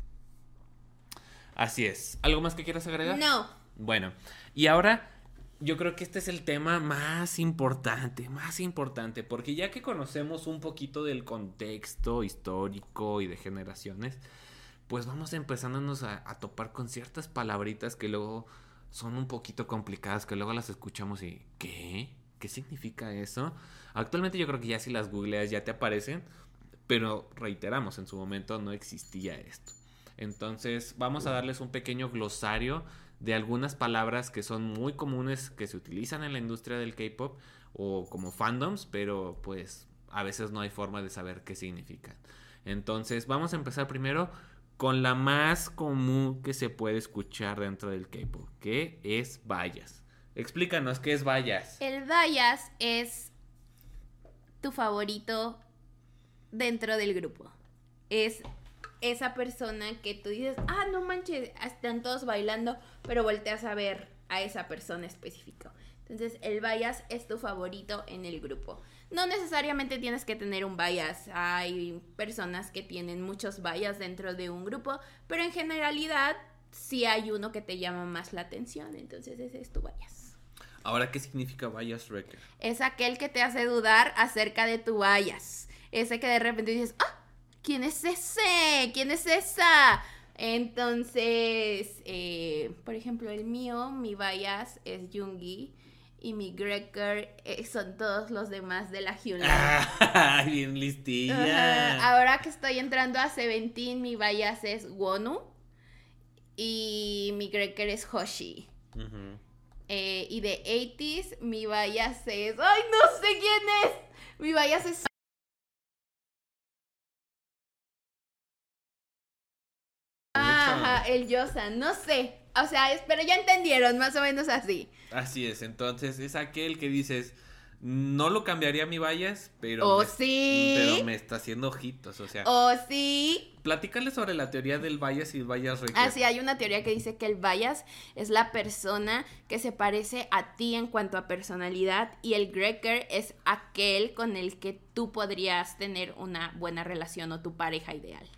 Así es. ¿Algo más que quieras agregar? No. Bueno, y ahora yo creo que este es el tema más importante, más importante, porque ya que conocemos un poquito del contexto histórico y de generaciones, pues vamos empezándonos a, a topar con ciertas palabritas que luego son un poquito complicadas, que luego las escuchamos y ¿qué? ¿Qué significa eso? Actualmente yo creo que ya si las googleas ya te aparecen, pero reiteramos, en su momento no existía esto. Entonces vamos a darles un pequeño glosario de algunas palabras que son muy comunes que se utilizan en la industria del K-pop o como fandoms, pero pues a veces no hay forma de saber qué significan. Entonces, vamos a empezar primero con la más común que se puede escuchar dentro del K-pop, que es vallas. Explícanos qué es vallas. El vallas es tu favorito dentro del grupo. Es esa persona que tú dices, ah, no manches, están todos bailando, pero volteas a ver a esa persona específica. Entonces, el bias es tu favorito en el grupo. No necesariamente tienes que tener un bias. Hay personas que tienen muchos bias dentro de un grupo, pero en generalidad sí hay uno que te llama más la atención. Entonces, ese es tu bias. Ahora, ¿qué significa bias wrecker? Es aquel que te hace dudar acerca de tu bias. Ese que de repente dices, ah, ¿quién es ese? ¿Quién es esa? Entonces, eh, por ejemplo, el mío, mi bias es Jungi y mi Greker eh, son todos los demás de la Hyunla. Ah, bien listilla. Ahora que estoy entrando a Seventeen, mi bias es Wonu y mi Greker es Hoshi. Eh, y de 80s, mi bias es... ¡Ay, no sé quién es! Mi bias es el Yosan, no sé. O sea, pero ya entendieron, más o menos así. Así es, entonces es aquel que dices, no lo cambiaría mi vallas, pero... Me, sí. Pero me está haciendo ojitos, o sea... O sí. Platícale sobre la teoría del vallas y el vallas Ah, sí, hay una teoría que dice que el vallas es la persona que se parece a ti en cuanto a personalidad y el greker es aquel con el que tú podrías tener una buena relación o tu pareja ideal.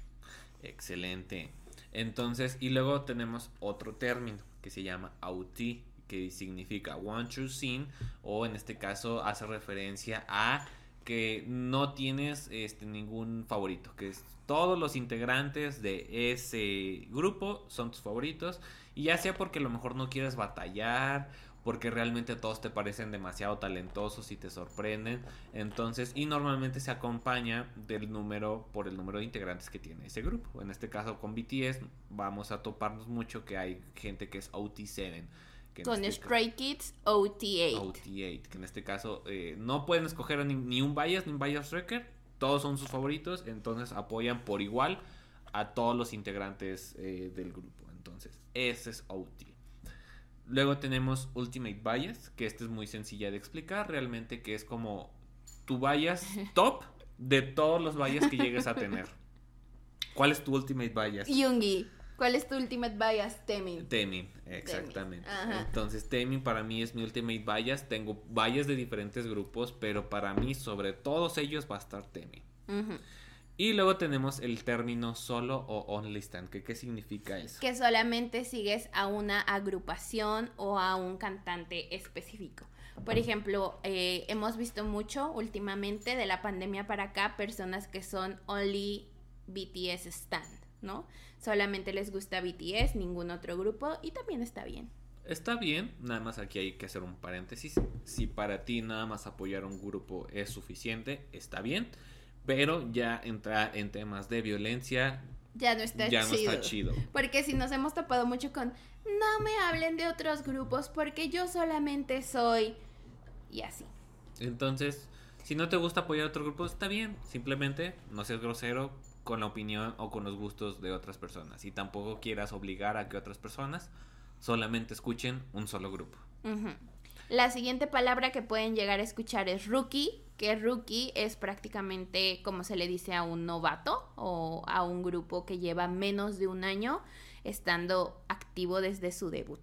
Excelente. Entonces, y luego tenemos otro término que se llama auti, que significa one true sin, o en este caso hace referencia a que no tienes este, ningún favorito, que es, todos los integrantes de ese grupo son tus favoritos, y ya sea porque a lo mejor no quieres batallar porque realmente todos te parecen demasiado talentosos y te sorprenden. Entonces, y normalmente se acompaña del número por el número de integrantes que tiene ese grupo. En este caso con BTS vamos a toparnos mucho que hay gente que es OT7. con este Stray Kids OT8. OT8, que en este caso eh, no pueden escoger ni, un bias ni un bias record. Todos son sus favoritos, entonces apoyan por igual a todos los integrantes eh, del grupo. Entonces, ese es OT. Luego tenemos Ultimate Bias, que esta es muy sencilla de explicar, realmente que es como tu bias top de todos los bias que llegues a tener. ¿Cuál es tu ultimate bias? Yungi. ¿Cuál es tu ultimate bias? Temin. Temin, exactamente. Entonces, Temin para mí es mi ultimate bias. Tengo bias de diferentes grupos, pero para mí, sobre todos ellos, va a estar Temin. Y luego tenemos el término solo o only stand. ¿Qué significa eso? Que solamente sigues a una agrupación o a un cantante específico. Por ejemplo, eh, hemos visto mucho últimamente de la pandemia para acá personas que son only BTS stand, ¿no? Solamente les gusta BTS, ningún otro grupo y también está bien. Está bien, nada más aquí hay que hacer un paréntesis. Si para ti nada más apoyar a un grupo es suficiente, está bien, pero ya entra en temas de violencia. Ya no está ya No está chido. Porque si nos hemos tapado mucho con no me hablen de otros grupos porque yo solamente soy y así. Entonces, si no te gusta apoyar a otro grupo, está bien. Simplemente no seas grosero con la opinión o con los gustos de otras personas. Y tampoco quieras obligar a que otras personas solamente escuchen un solo grupo. La siguiente palabra que pueden llegar a escuchar es rookie, que rookie es prácticamente como se le dice a un novato o a un grupo que lleva menos de un año estando activo desde su debut.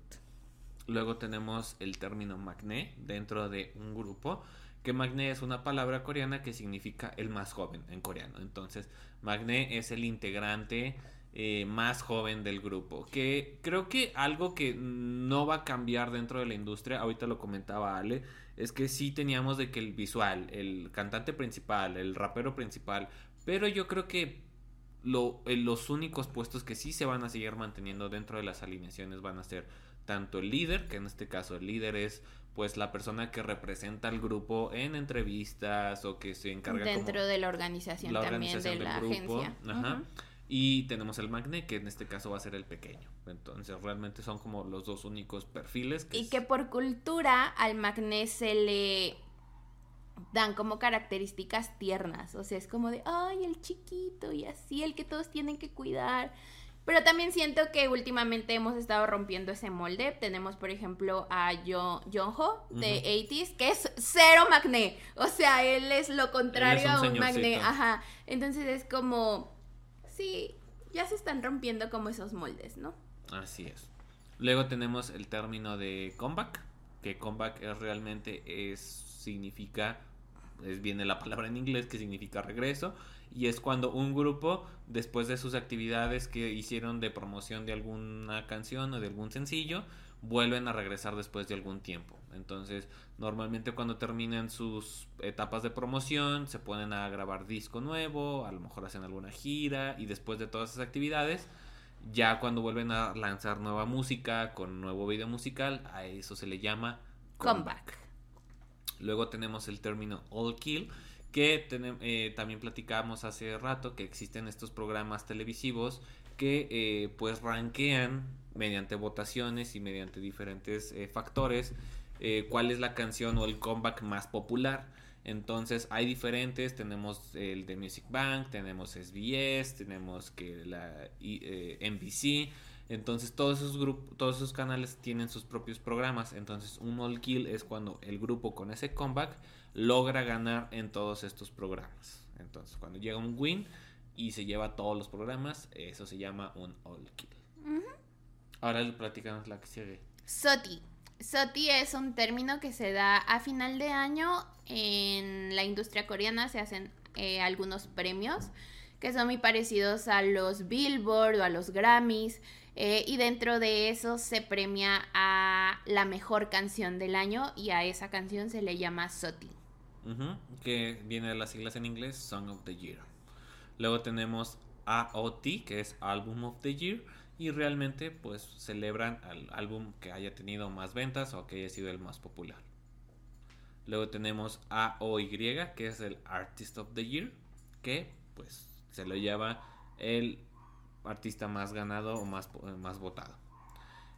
Luego tenemos el término magné dentro de un grupo, que magné es una palabra coreana que significa el más joven en coreano. Entonces, magné es el integrante eh, más joven del grupo. Que creo que algo que no va a cambiar dentro de la industria, ahorita lo comentaba Ale, es que sí teníamos de que el visual, el cantante principal, el rapero principal, pero yo creo que lo, los únicos puestos que sí se van a seguir manteniendo dentro de las alineaciones van a ser tanto el líder, que en este caso el líder es pues la persona que representa al grupo en entrevistas o que se encarga dentro de la organización también de la agencia. Y tenemos el magné, que en este caso va a ser el pequeño. Entonces, realmente son como los dos únicos perfiles. y que por cultura al magné se le dan como características tiernas. O sea, es como de, ay, el chiquito y así, el que todos tienen que cuidar. Pero también siento que últimamente hemos estado rompiendo ese molde. Tenemos, por ejemplo, a John, Ho de 80s, que es cero magné. O sea, él es lo contrario a un magné. Ajá. Entonces es como, sí, ya se están rompiendo como esos moldes, ¿no? Así es. Luego tenemos el término de comeback, que comeback es realmente es significa es viene la palabra en inglés que significa regreso y es cuando un grupo después de sus actividades que hicieron de promoción de alguna canción o de algún sencillo vuelven a regresar después de algún tiempo. Entonces, normalmente cuando terminan sus etapas de promoción, se ponen a grabar disco nuevo, a lo mejor hacen alguna gira y después de todas esas actividades, ya cuando vuelven a lanzar nueva música con nuevo video musical, a eso se le llama comeback. Luego tenemos el término all kill, que eh, también platicábamos hace rato que existen estos programas televisivos que eh, pues rankean mediante votaciones y mediante diferentes eh, factores cuál es la canción o el comeback más popular. Entonces hay diferentes, tenemos el de Music Bank, tenemos SBS, tenemos que la NBC, entonces todos esos grupos, todos esos canales tienen sus propios programas. Entonces un all kill es cuando el grupo con ese comeback logra ganar en todos estos programas. Entonces cuando llega un win y se lleva todos los programas, eso se llama un all kill. Ahora platicamos la que sigue. SOTI. SOTI es un término que se da a final de año en la industria coreana. Se hacen eh, algunos premios que son muy parecidos a los Billboard o a los Grammys. Eh, y dentro de eso se premia a la mejor canción del año y a esa canción se le llama SOTI. que viene de las siglas en inglés, Song of the Year. Luego tenemos AOT, que es Album of the Year, y realmente pues celebran al álbum que haya tenido más ventas o que haya sido el más popular. Luego tenemos AOY, que es el Artist of the Year, que pues se lo lleva el artista más ganado o más, más votado.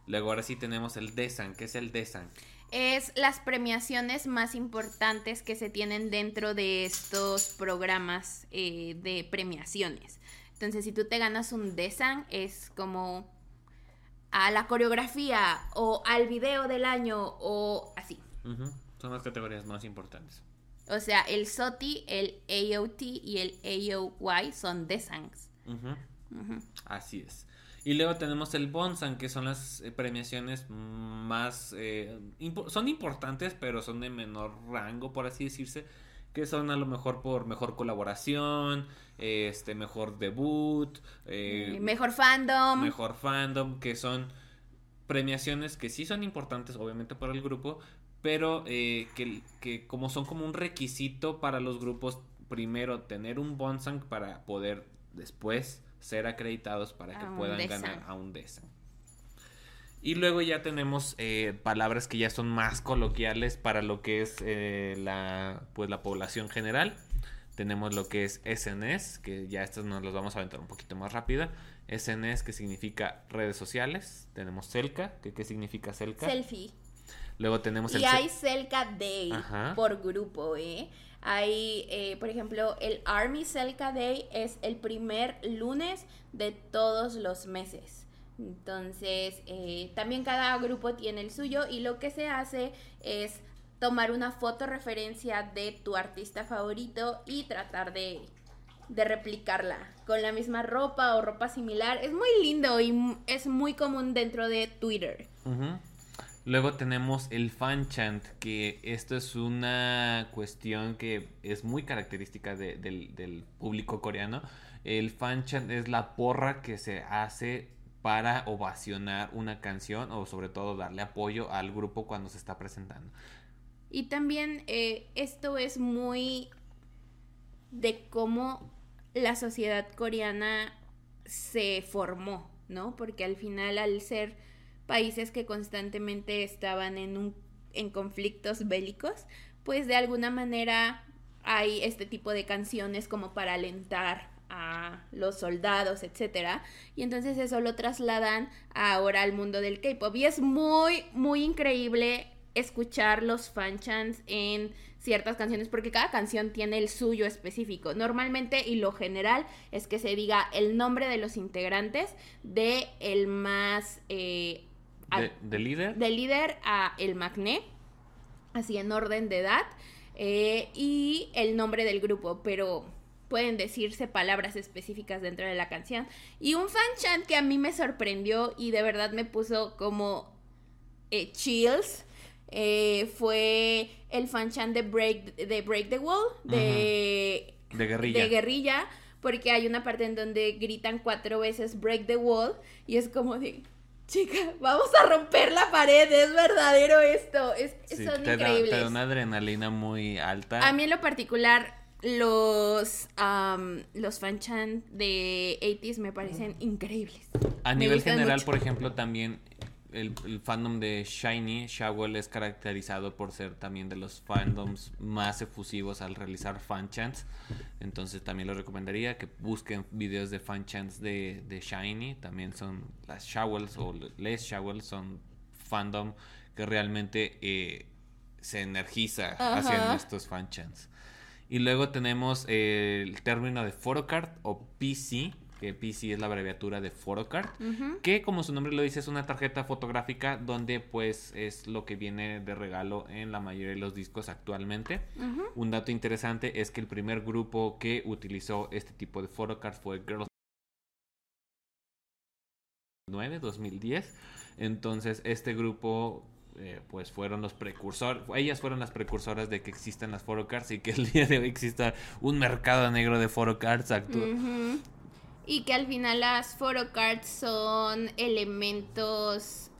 Luego ahora sí tenemos el DESAN. ¿Qué es el DESAN? Es las premiaciones más importantes que se tienen dentro de estos programas eh, de premiaciones. Entonces, si tú te ganas un DESAN, es como a la coreografía o al video del año o así. Son las categorías más importantes. O sea, el SOTI, el AOT y el AOY son Desangs. Así es. Y luego tenemos el Bonsan, que son las eh, premiaciones más... Eh, son importantes, pero son de menor rango, por así decirse. Que son a lo mejor por mejor colaboración, este mejor debut, eh, mejor fandom. Mejor fandom, que son premiaciones que sí son importantes, obviamente, para el grupo, pero que, que como son como un requisito para los grupos, primero tener un Bonsang para poder después ser acreditados para que puedan ganar a un DESA. Y luego ya tenemos eh, palabras que ya son más coloquiales para lo que es eh, la, pues, la población general. Tenemos lo que es SNS, que ya estos nos los vamos a aventar un poquito más rápida. SNS, que significa redes sociales. Tenemos Celca, que qué significa Celca. Selfie. Luego tenemos y el... hay Celca Day por grupo, ¿eh? Hay, eh, por ejemplo, el Army Celca Day es el primer lunes de todos los meses. Entonces, eh, también cada grupo tiene el suyo y lo que se hace es tomar una foto referencia de tu artista favorito y tratar de, de replicarla con la misma ropa o ropa similar. Es muy lindo y es muy común dentro de Twitter. Luego tenemos el fan chant, que esto es una cuestión que es muy característica del, público coreano. El fan chant es la porra que se hace para ovacionar una canción o sobre todo darle apoyo al grupo cuando se está presentando. Y también eh, esto es muy de cómo la sociedad coreana se formó, ¿no? Porque al final al ser países que constantemente estaban en, un, en conflictos bélicos, pues de alguna manera hay este tipo de canciones como para alentar a los soldados, etcétera, y entonces eso lo trasladan ahora al mundo del K-pop y es muy muy increíble escuchar los fanchants en ciertas canciones porque cada canción tiene el suyo específico. Normalmente y lo general es que se diga el nombre de los integrantes de el más eh, de, líder. De líder a el Magné, así en orden de edad, eh, y el nombre del grupo, pero pueden decirse palabras específicas dentro de la canción. Y un fan chant que a mí me sorprendió y de verdad me puso como eh, chills. Eh, fue el fan chant de Break, de Break the Wall, de, de guerrilla. De guerrilla, porque hay una parte en donde gritan cuatro veces Break the Wall y es como de, chica, vamos a romper la pared, es verdadero esto, es, son increíbles. Da, una adrenalina muy alta. A mí en lo particular, los, los fanchan de 80s me parecen increíbles. A nivel general, por ejemplo, también el, fandom de Shiny, Shawel es caracterizado por ser también de los fandoms más efusivos al realizar fanchants. Entonces también lo recomendaría que busquen videos de fanchants de, de Shiny. También son las Shawels o Les Shawels son fandom que realmente eh, se energiza haciendo estos fanchants. Y luego tenemos el término de photocard o PC, que PC es la abreviatura de photocard, que como su nombre lo dice es una tarjeta fotográfica donde pues es lo que viene de regalo en la mayoría de los discos actualmente. Un dato interesante es que el primer grupo que utilizó este tipo de photocard fue Girls 9, 2010. Entonces este grupo eh, pues fueron los precursores, ellas fueron las precursoras de que existan las photocards y que el día de hoy exista un mercado negro de photocards actual. Y que al final las photocards son elementos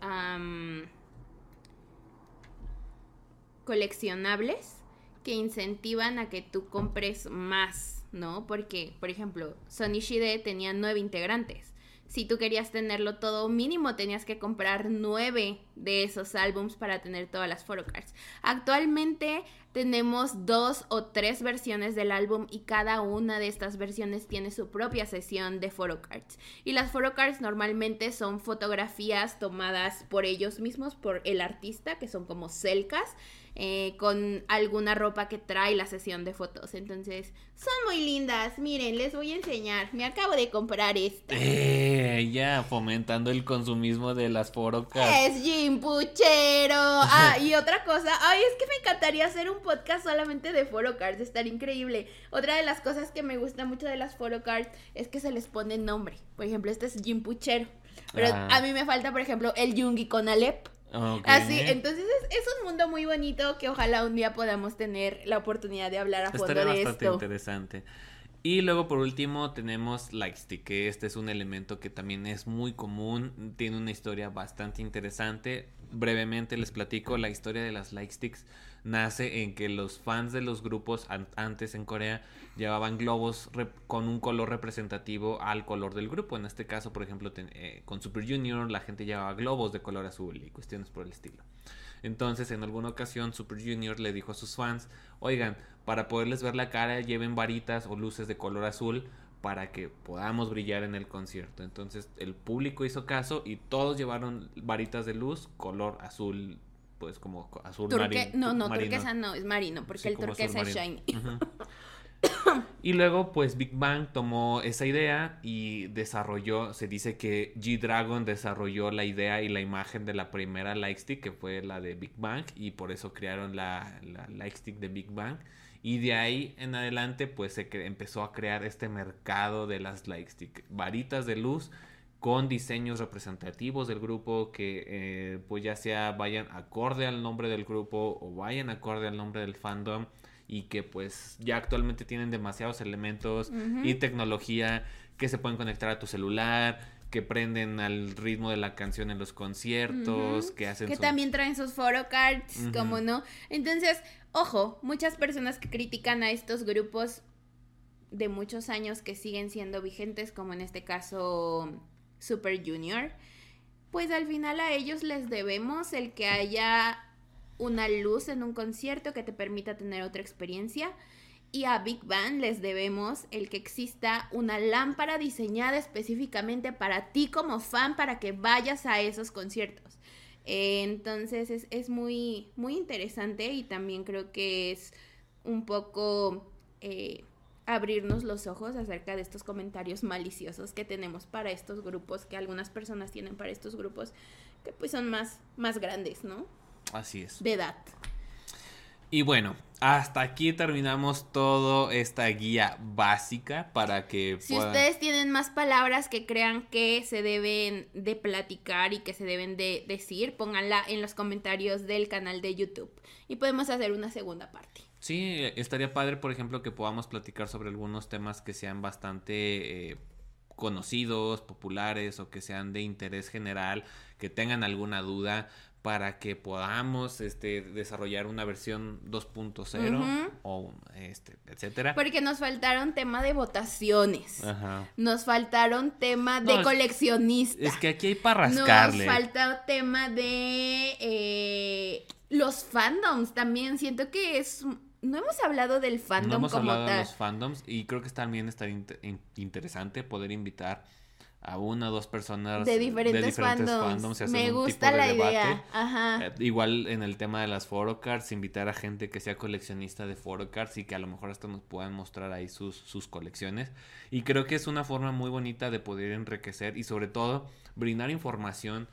coleccionables que incentivan a que tú compres más, ¿no? Porque, por ejemplo, Sony tenía nueve integrantes si tú querías tenerlo todo mínimo, tenías que comprar nueve de esos álbums para tener todas las photocards. Actualmente tenemos dos o tres versiones del álbum y cada una de estas versiones tiene su propia sesión de photocards. Y las photocards normalmente son fotografías tomadas por ellos mismos, por el artista, que son como celcas eh, con alguna ropa que trae la sesión de fotos. Entonces, son muy lindas. Miren, les voy a enseñar. Me acabo de comprar esta. Eh, ya, fomentando el consumismo de las photocard. SG Jim Puchero. Ah, y otra cosa, ay, es que me encantaría hacer un podcast solamente de photocards, estar increíble. Otra de las cosas que me gusta mucho de las photocards es que se les pone nombre. Por ejemplo, este es Jim Puchero. Pero Ah. a mí me falta, por ejemplo, el Yungi con Alep. Ok. Así, entonces es, es un mundo muy bonito que ojalá un día podamos tener la oportunidad de hablar a fondo Estaría de bastante esto. interesante. Y luego por último tenemos Lightstick, que este es un elemento que también es muy común, tiene una historia bastante interesante. Brevemente les platico, la historia de las Lightsticks nace en que los fans de los grupos an- antes en Corea llevaban globos con un color representativo al color del grupo. En este caso, por ejemplo, eh, con Super Junior la gente llevaba globos de color azul y cuestiones por el estilo. Entonces, en alguna ocasión, Super Junior le dijo a sus fans, oigan, para poderles ver la cara, lleven varitas o luces de color azul para que podamos brillar en el concierto. Entonces, el público hizo caso y todos llevaron varitas de luz color azul, pues como co- azul Turque- mari- no, no, marino. turquesa no, es marino, porque Sí, el turquesa es marino. shiny. Y luego, pues Big Bang tomó esa idea y desarrolló, se dice que G-Dragon desarrolló la idea y la imagen de la primera Lightstick, que fue la de Big Bang, y por eso crearon la, la Lightstick de Big Bang. Y de ahí en adelante, pues se empezó a crear este mercado de las Lightstick, varitas de luz con diseños representativos del grupo que eh, pues ya sea vayan acorde al nombre del grupo o vayan acorde al nombre del fandom y que pues ya actualmente tienen demasiados elementos y tecnología que se pueden conectar a tu celular, que prenden al ritmo de la canción en los conciertos, que hacen Que su- también traen sus photocards, Ujú. como no. Entonces, ojo, muchas personas que critican a estos grupos de muchos años que siguen siendo vigentes, como en este caso Super Junior, pues al final a ellos les debemos el que haya una luz en un concierto que te permita tener otra experiencia. Y a Big Bang les debemos el que exista una lámpara diseñada específicamente para ti como fan para que vayas a esos conciertos. Eh, entonces es, es muy, muy interesante y también creo que es un poco eh, abrirnos los ojos acerca de estos comentarios maliciosos que tenemos para estos grupos, que algunas personas tienen para estos grupos, que pues son más, más grandes, ¿no? Así es. De edad. Y bueno, hasta aquí terminamos toda esta guía básica para que Si puedan- ustedes tienen más palabras que crean que se deben de platicar y que se deben de decir, pónganla en los comentarios del canal de YouTube y podemos hacer una segunda parte. Sí, estaría padre, por ejemplo, que podamos platicar sobre algunos temas que sean bastante eh, conocidos, populares o que sean de interés general, que tengan alguna duda para que podamos este, desarrollar una versión 2.0 Ujú. o este, etcétera. Porque nos faltaron tema de votaciones. Ajá. Nos faltaron tema de No, es- coleccionista. Es que aquí hay para rascarle. Nos falta tema de eh, los fandoms también. Siento que es. No hemos hablado del fandom no hemos como hablado de los fandoms y creo que también in- interesante poder invitar a una o dos personas de diferentes, fandoms. Me gusta la debate. idea. Ajá. Eh, igual en el tema de las photocards, invitar a gente que sea coleccionista de photocards y que a lo mejor hasta nos puedan mostrar ahí sus, sus colecciones. Y creo que es una forma muy bonita de poder enriquecer y sobre todo brindar información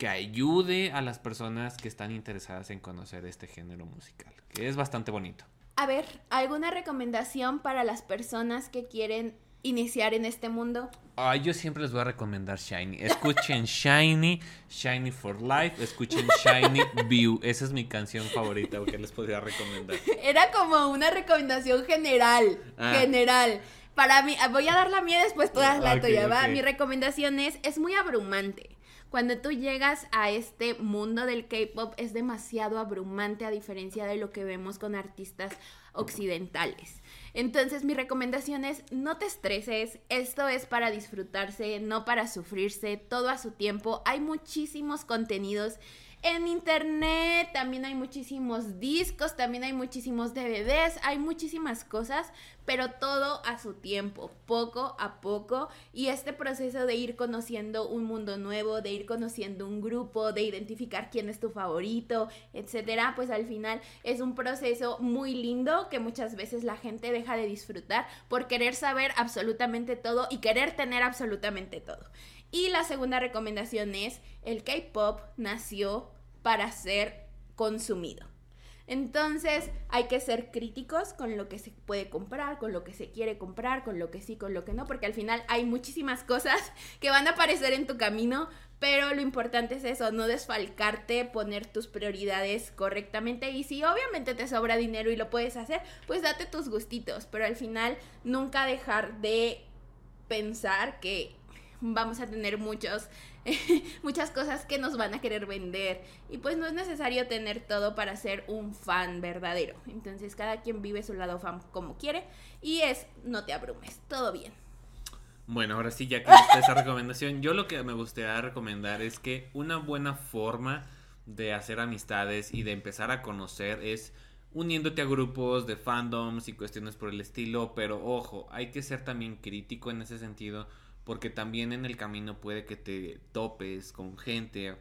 que ayude a las personas que están interesadas en conocer este género musical, que es bastante bonito. A ver, ¿alguna recomendación para las personas que quieren iniciar en este mundo? Ah, yo siempre les voy a recomendar Shiny. Escuchen Shiny, Shiny for Life, escuchen Shiny View. Esa es mi canción favorita que les podría recomendar. Era como una recomendación general. Ah. General. Para mí, voy a dar la mía después todas la Ok, tuya. Mi recomendación es, es muy abrumante. Cuando tú llegas a este mundo del K-pop es demasiado abrumante a diferencia de lo que vemos con artistas occidentales. Entonces mi recomendación es no te estreses, esto es para disfrutarse, no para sufrirse, todo a su tiempo. Hay muchísimos contenidos en internet, también hay muchísimos discos, también hay muchísimos DVDs, hay muchísimas cosas, pero todo a su tiempo, poco a poco. Y este proceso de ir conociendo un mundo nuevo, de ir conociendo un grupo, de identificar quién es tu favorito, etcétera, pues al final es un proceso muy lindo que muchas veces la gente deja de disfrutar por querer saber absolutamente todo y querer tener absolutamente todo. Y la segunda recomendación es, el K-Pop nació para ser consumido. Entonces hay que ser críticos con lo que se puede comprar, con lo que se quiere comprar, con lo que sí, con lo que no, porque al final hay muchísimas cosas que van a aparecer en tu camino, pero lo importante es eso, no desfalcarte, poner tus prioridades correctamente y si obviamente te sobra dinero y lo puedes hacer, pues date tus gustitos, pero al final nunca dejar de pensar que vamos a tener muchos, muchas cosas que nos van a querer vender. Y pues no es necesario tener todo para ser un fan verdadero. Entonces cada quien vive su lado fan como quiere. Y es, no te abrumes, todo bien. Bueno, ahora sí, ya que esa recomendación, yo lo que me gustaría recomendar es que una buena forma de hacer amistades y de empezar a conocer es uniéndote a grupos de fandoms y cuestiones por el estilo, pero ojo, hay que ser también crítico en ese sentido porque también en el camino puede que te topes con gente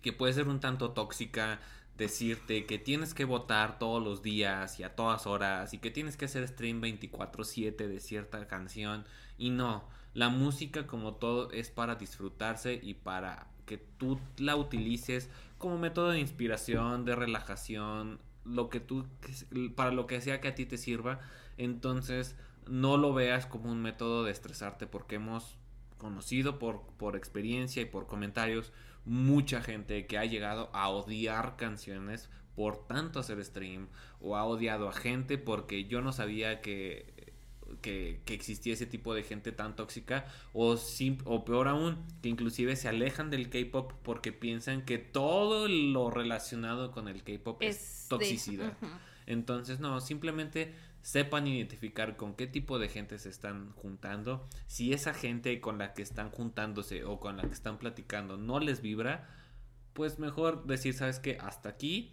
que puede ser un tanto tóxica, decirte que tienes que votar todos los días y a todas horas y que tienes que hacer stream 24/7 de cierta canción. Y no, la música como todo es para disfrutarse y para que tú la utilices como método de inspiración, de relajación, lo que tú para lo que sea que a ti te sirva, entonces no lo veas como un método de estresarte porque hemos conocido por, por experiencia y por comentarios mucha gente que ha llegado a odiar canciones por tanto hacer stream o ha odiado a gente porque yo no sabía que, que, existía ese tipo de gente tan tóxica o, o peor aún que inclusive se alejan del K-pop porque piensan que todo lo relacionado con el K-pop es, toxicidad. Entonces no, simplemente sepan identificar con qué tipo de gente se están juntando. Si esa gente con la que están juntándose o con la que están platicando no les vibra, pues mejor decir, sabes que hasta aquí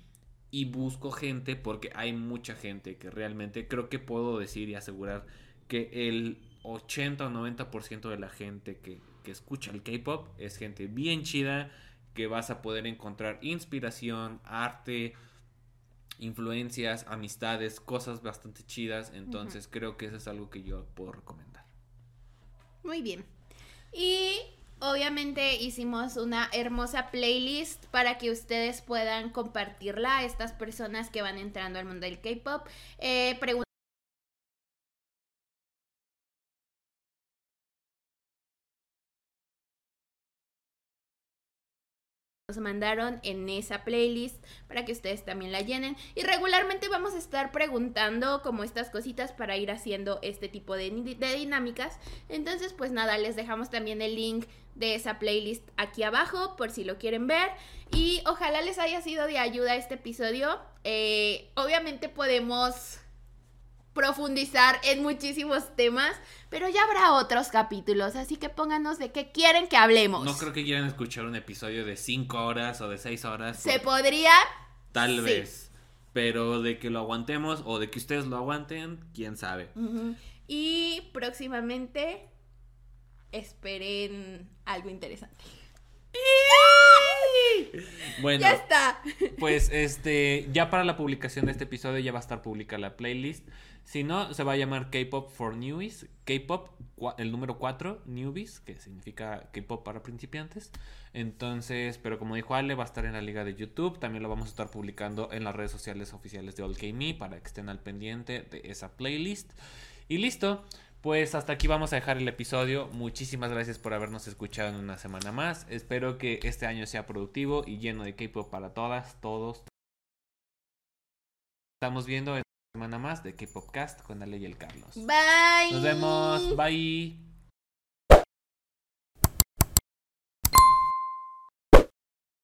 y busco gente porque hay mucha gente que realmente creo que puedo decir y asegurar que el 80 o 90% de la gente que, que escucha el K-Pop es gente bien chida, que vas a poder encontrar inspiración, arte, influencias, amistades, cosas bastante chidas. Entonces creo que eso es algo que yo puedo recomendar. Muy bien. Y obviamente hicimos una hermosa playlist para que ustedes puedan compartirla a estas personas que van entrando al mundo del K-Pop. Eh, mandaron en esa playlist para que ustedes también la llenen. Y regularmente vamos a estar preguntando como estas cositas para ir haciendo este tipo de, de, dinámicas. Entonces, pues nada, les dejamos también el link de esa playlist aquí abajo por si lo quieren ver. Y ojalá les haya sido de ayuda este episodio. Eh, obviamente podemos profundizar en muchísimos temas, pero ya habrá otros capítulos, así que pónganos de qué quieren que hablemos. No creo que quieran escuchar un episodio de 5 horas o de 6 horas. ¿Se podría? Tal vez. Pero de que lo aguantemos o de que ustedes lo aguanten, quién sabe. Y próximamente esperen algo interesante. Bueno, ya está. Pues este, ya para la publicación de este episodio ya va a estar publicada la playlist. Si no, se va a llamar K-Pop for Newbies. K-Pop, el número 4, Newbies, que significa K-Pop para principiantes. Entonces, pero como dijo Ale, va a estar en la liga de YouTube. También lo vamos a estar publicando en las redes sociales oficiales de All Me para que estén al pendiente de esa playlist. Y listo. Pues hasta aquí vamos a dejar el episodio. Muchísimas gracias por habernos escuchado en una semana más. Espero que este año sea productivo y lleno de K-pop para todas, todos. Estamos viendo en semana más de K-Popcast con Ale y el Carlos. Bye. Nos vemos. Bye.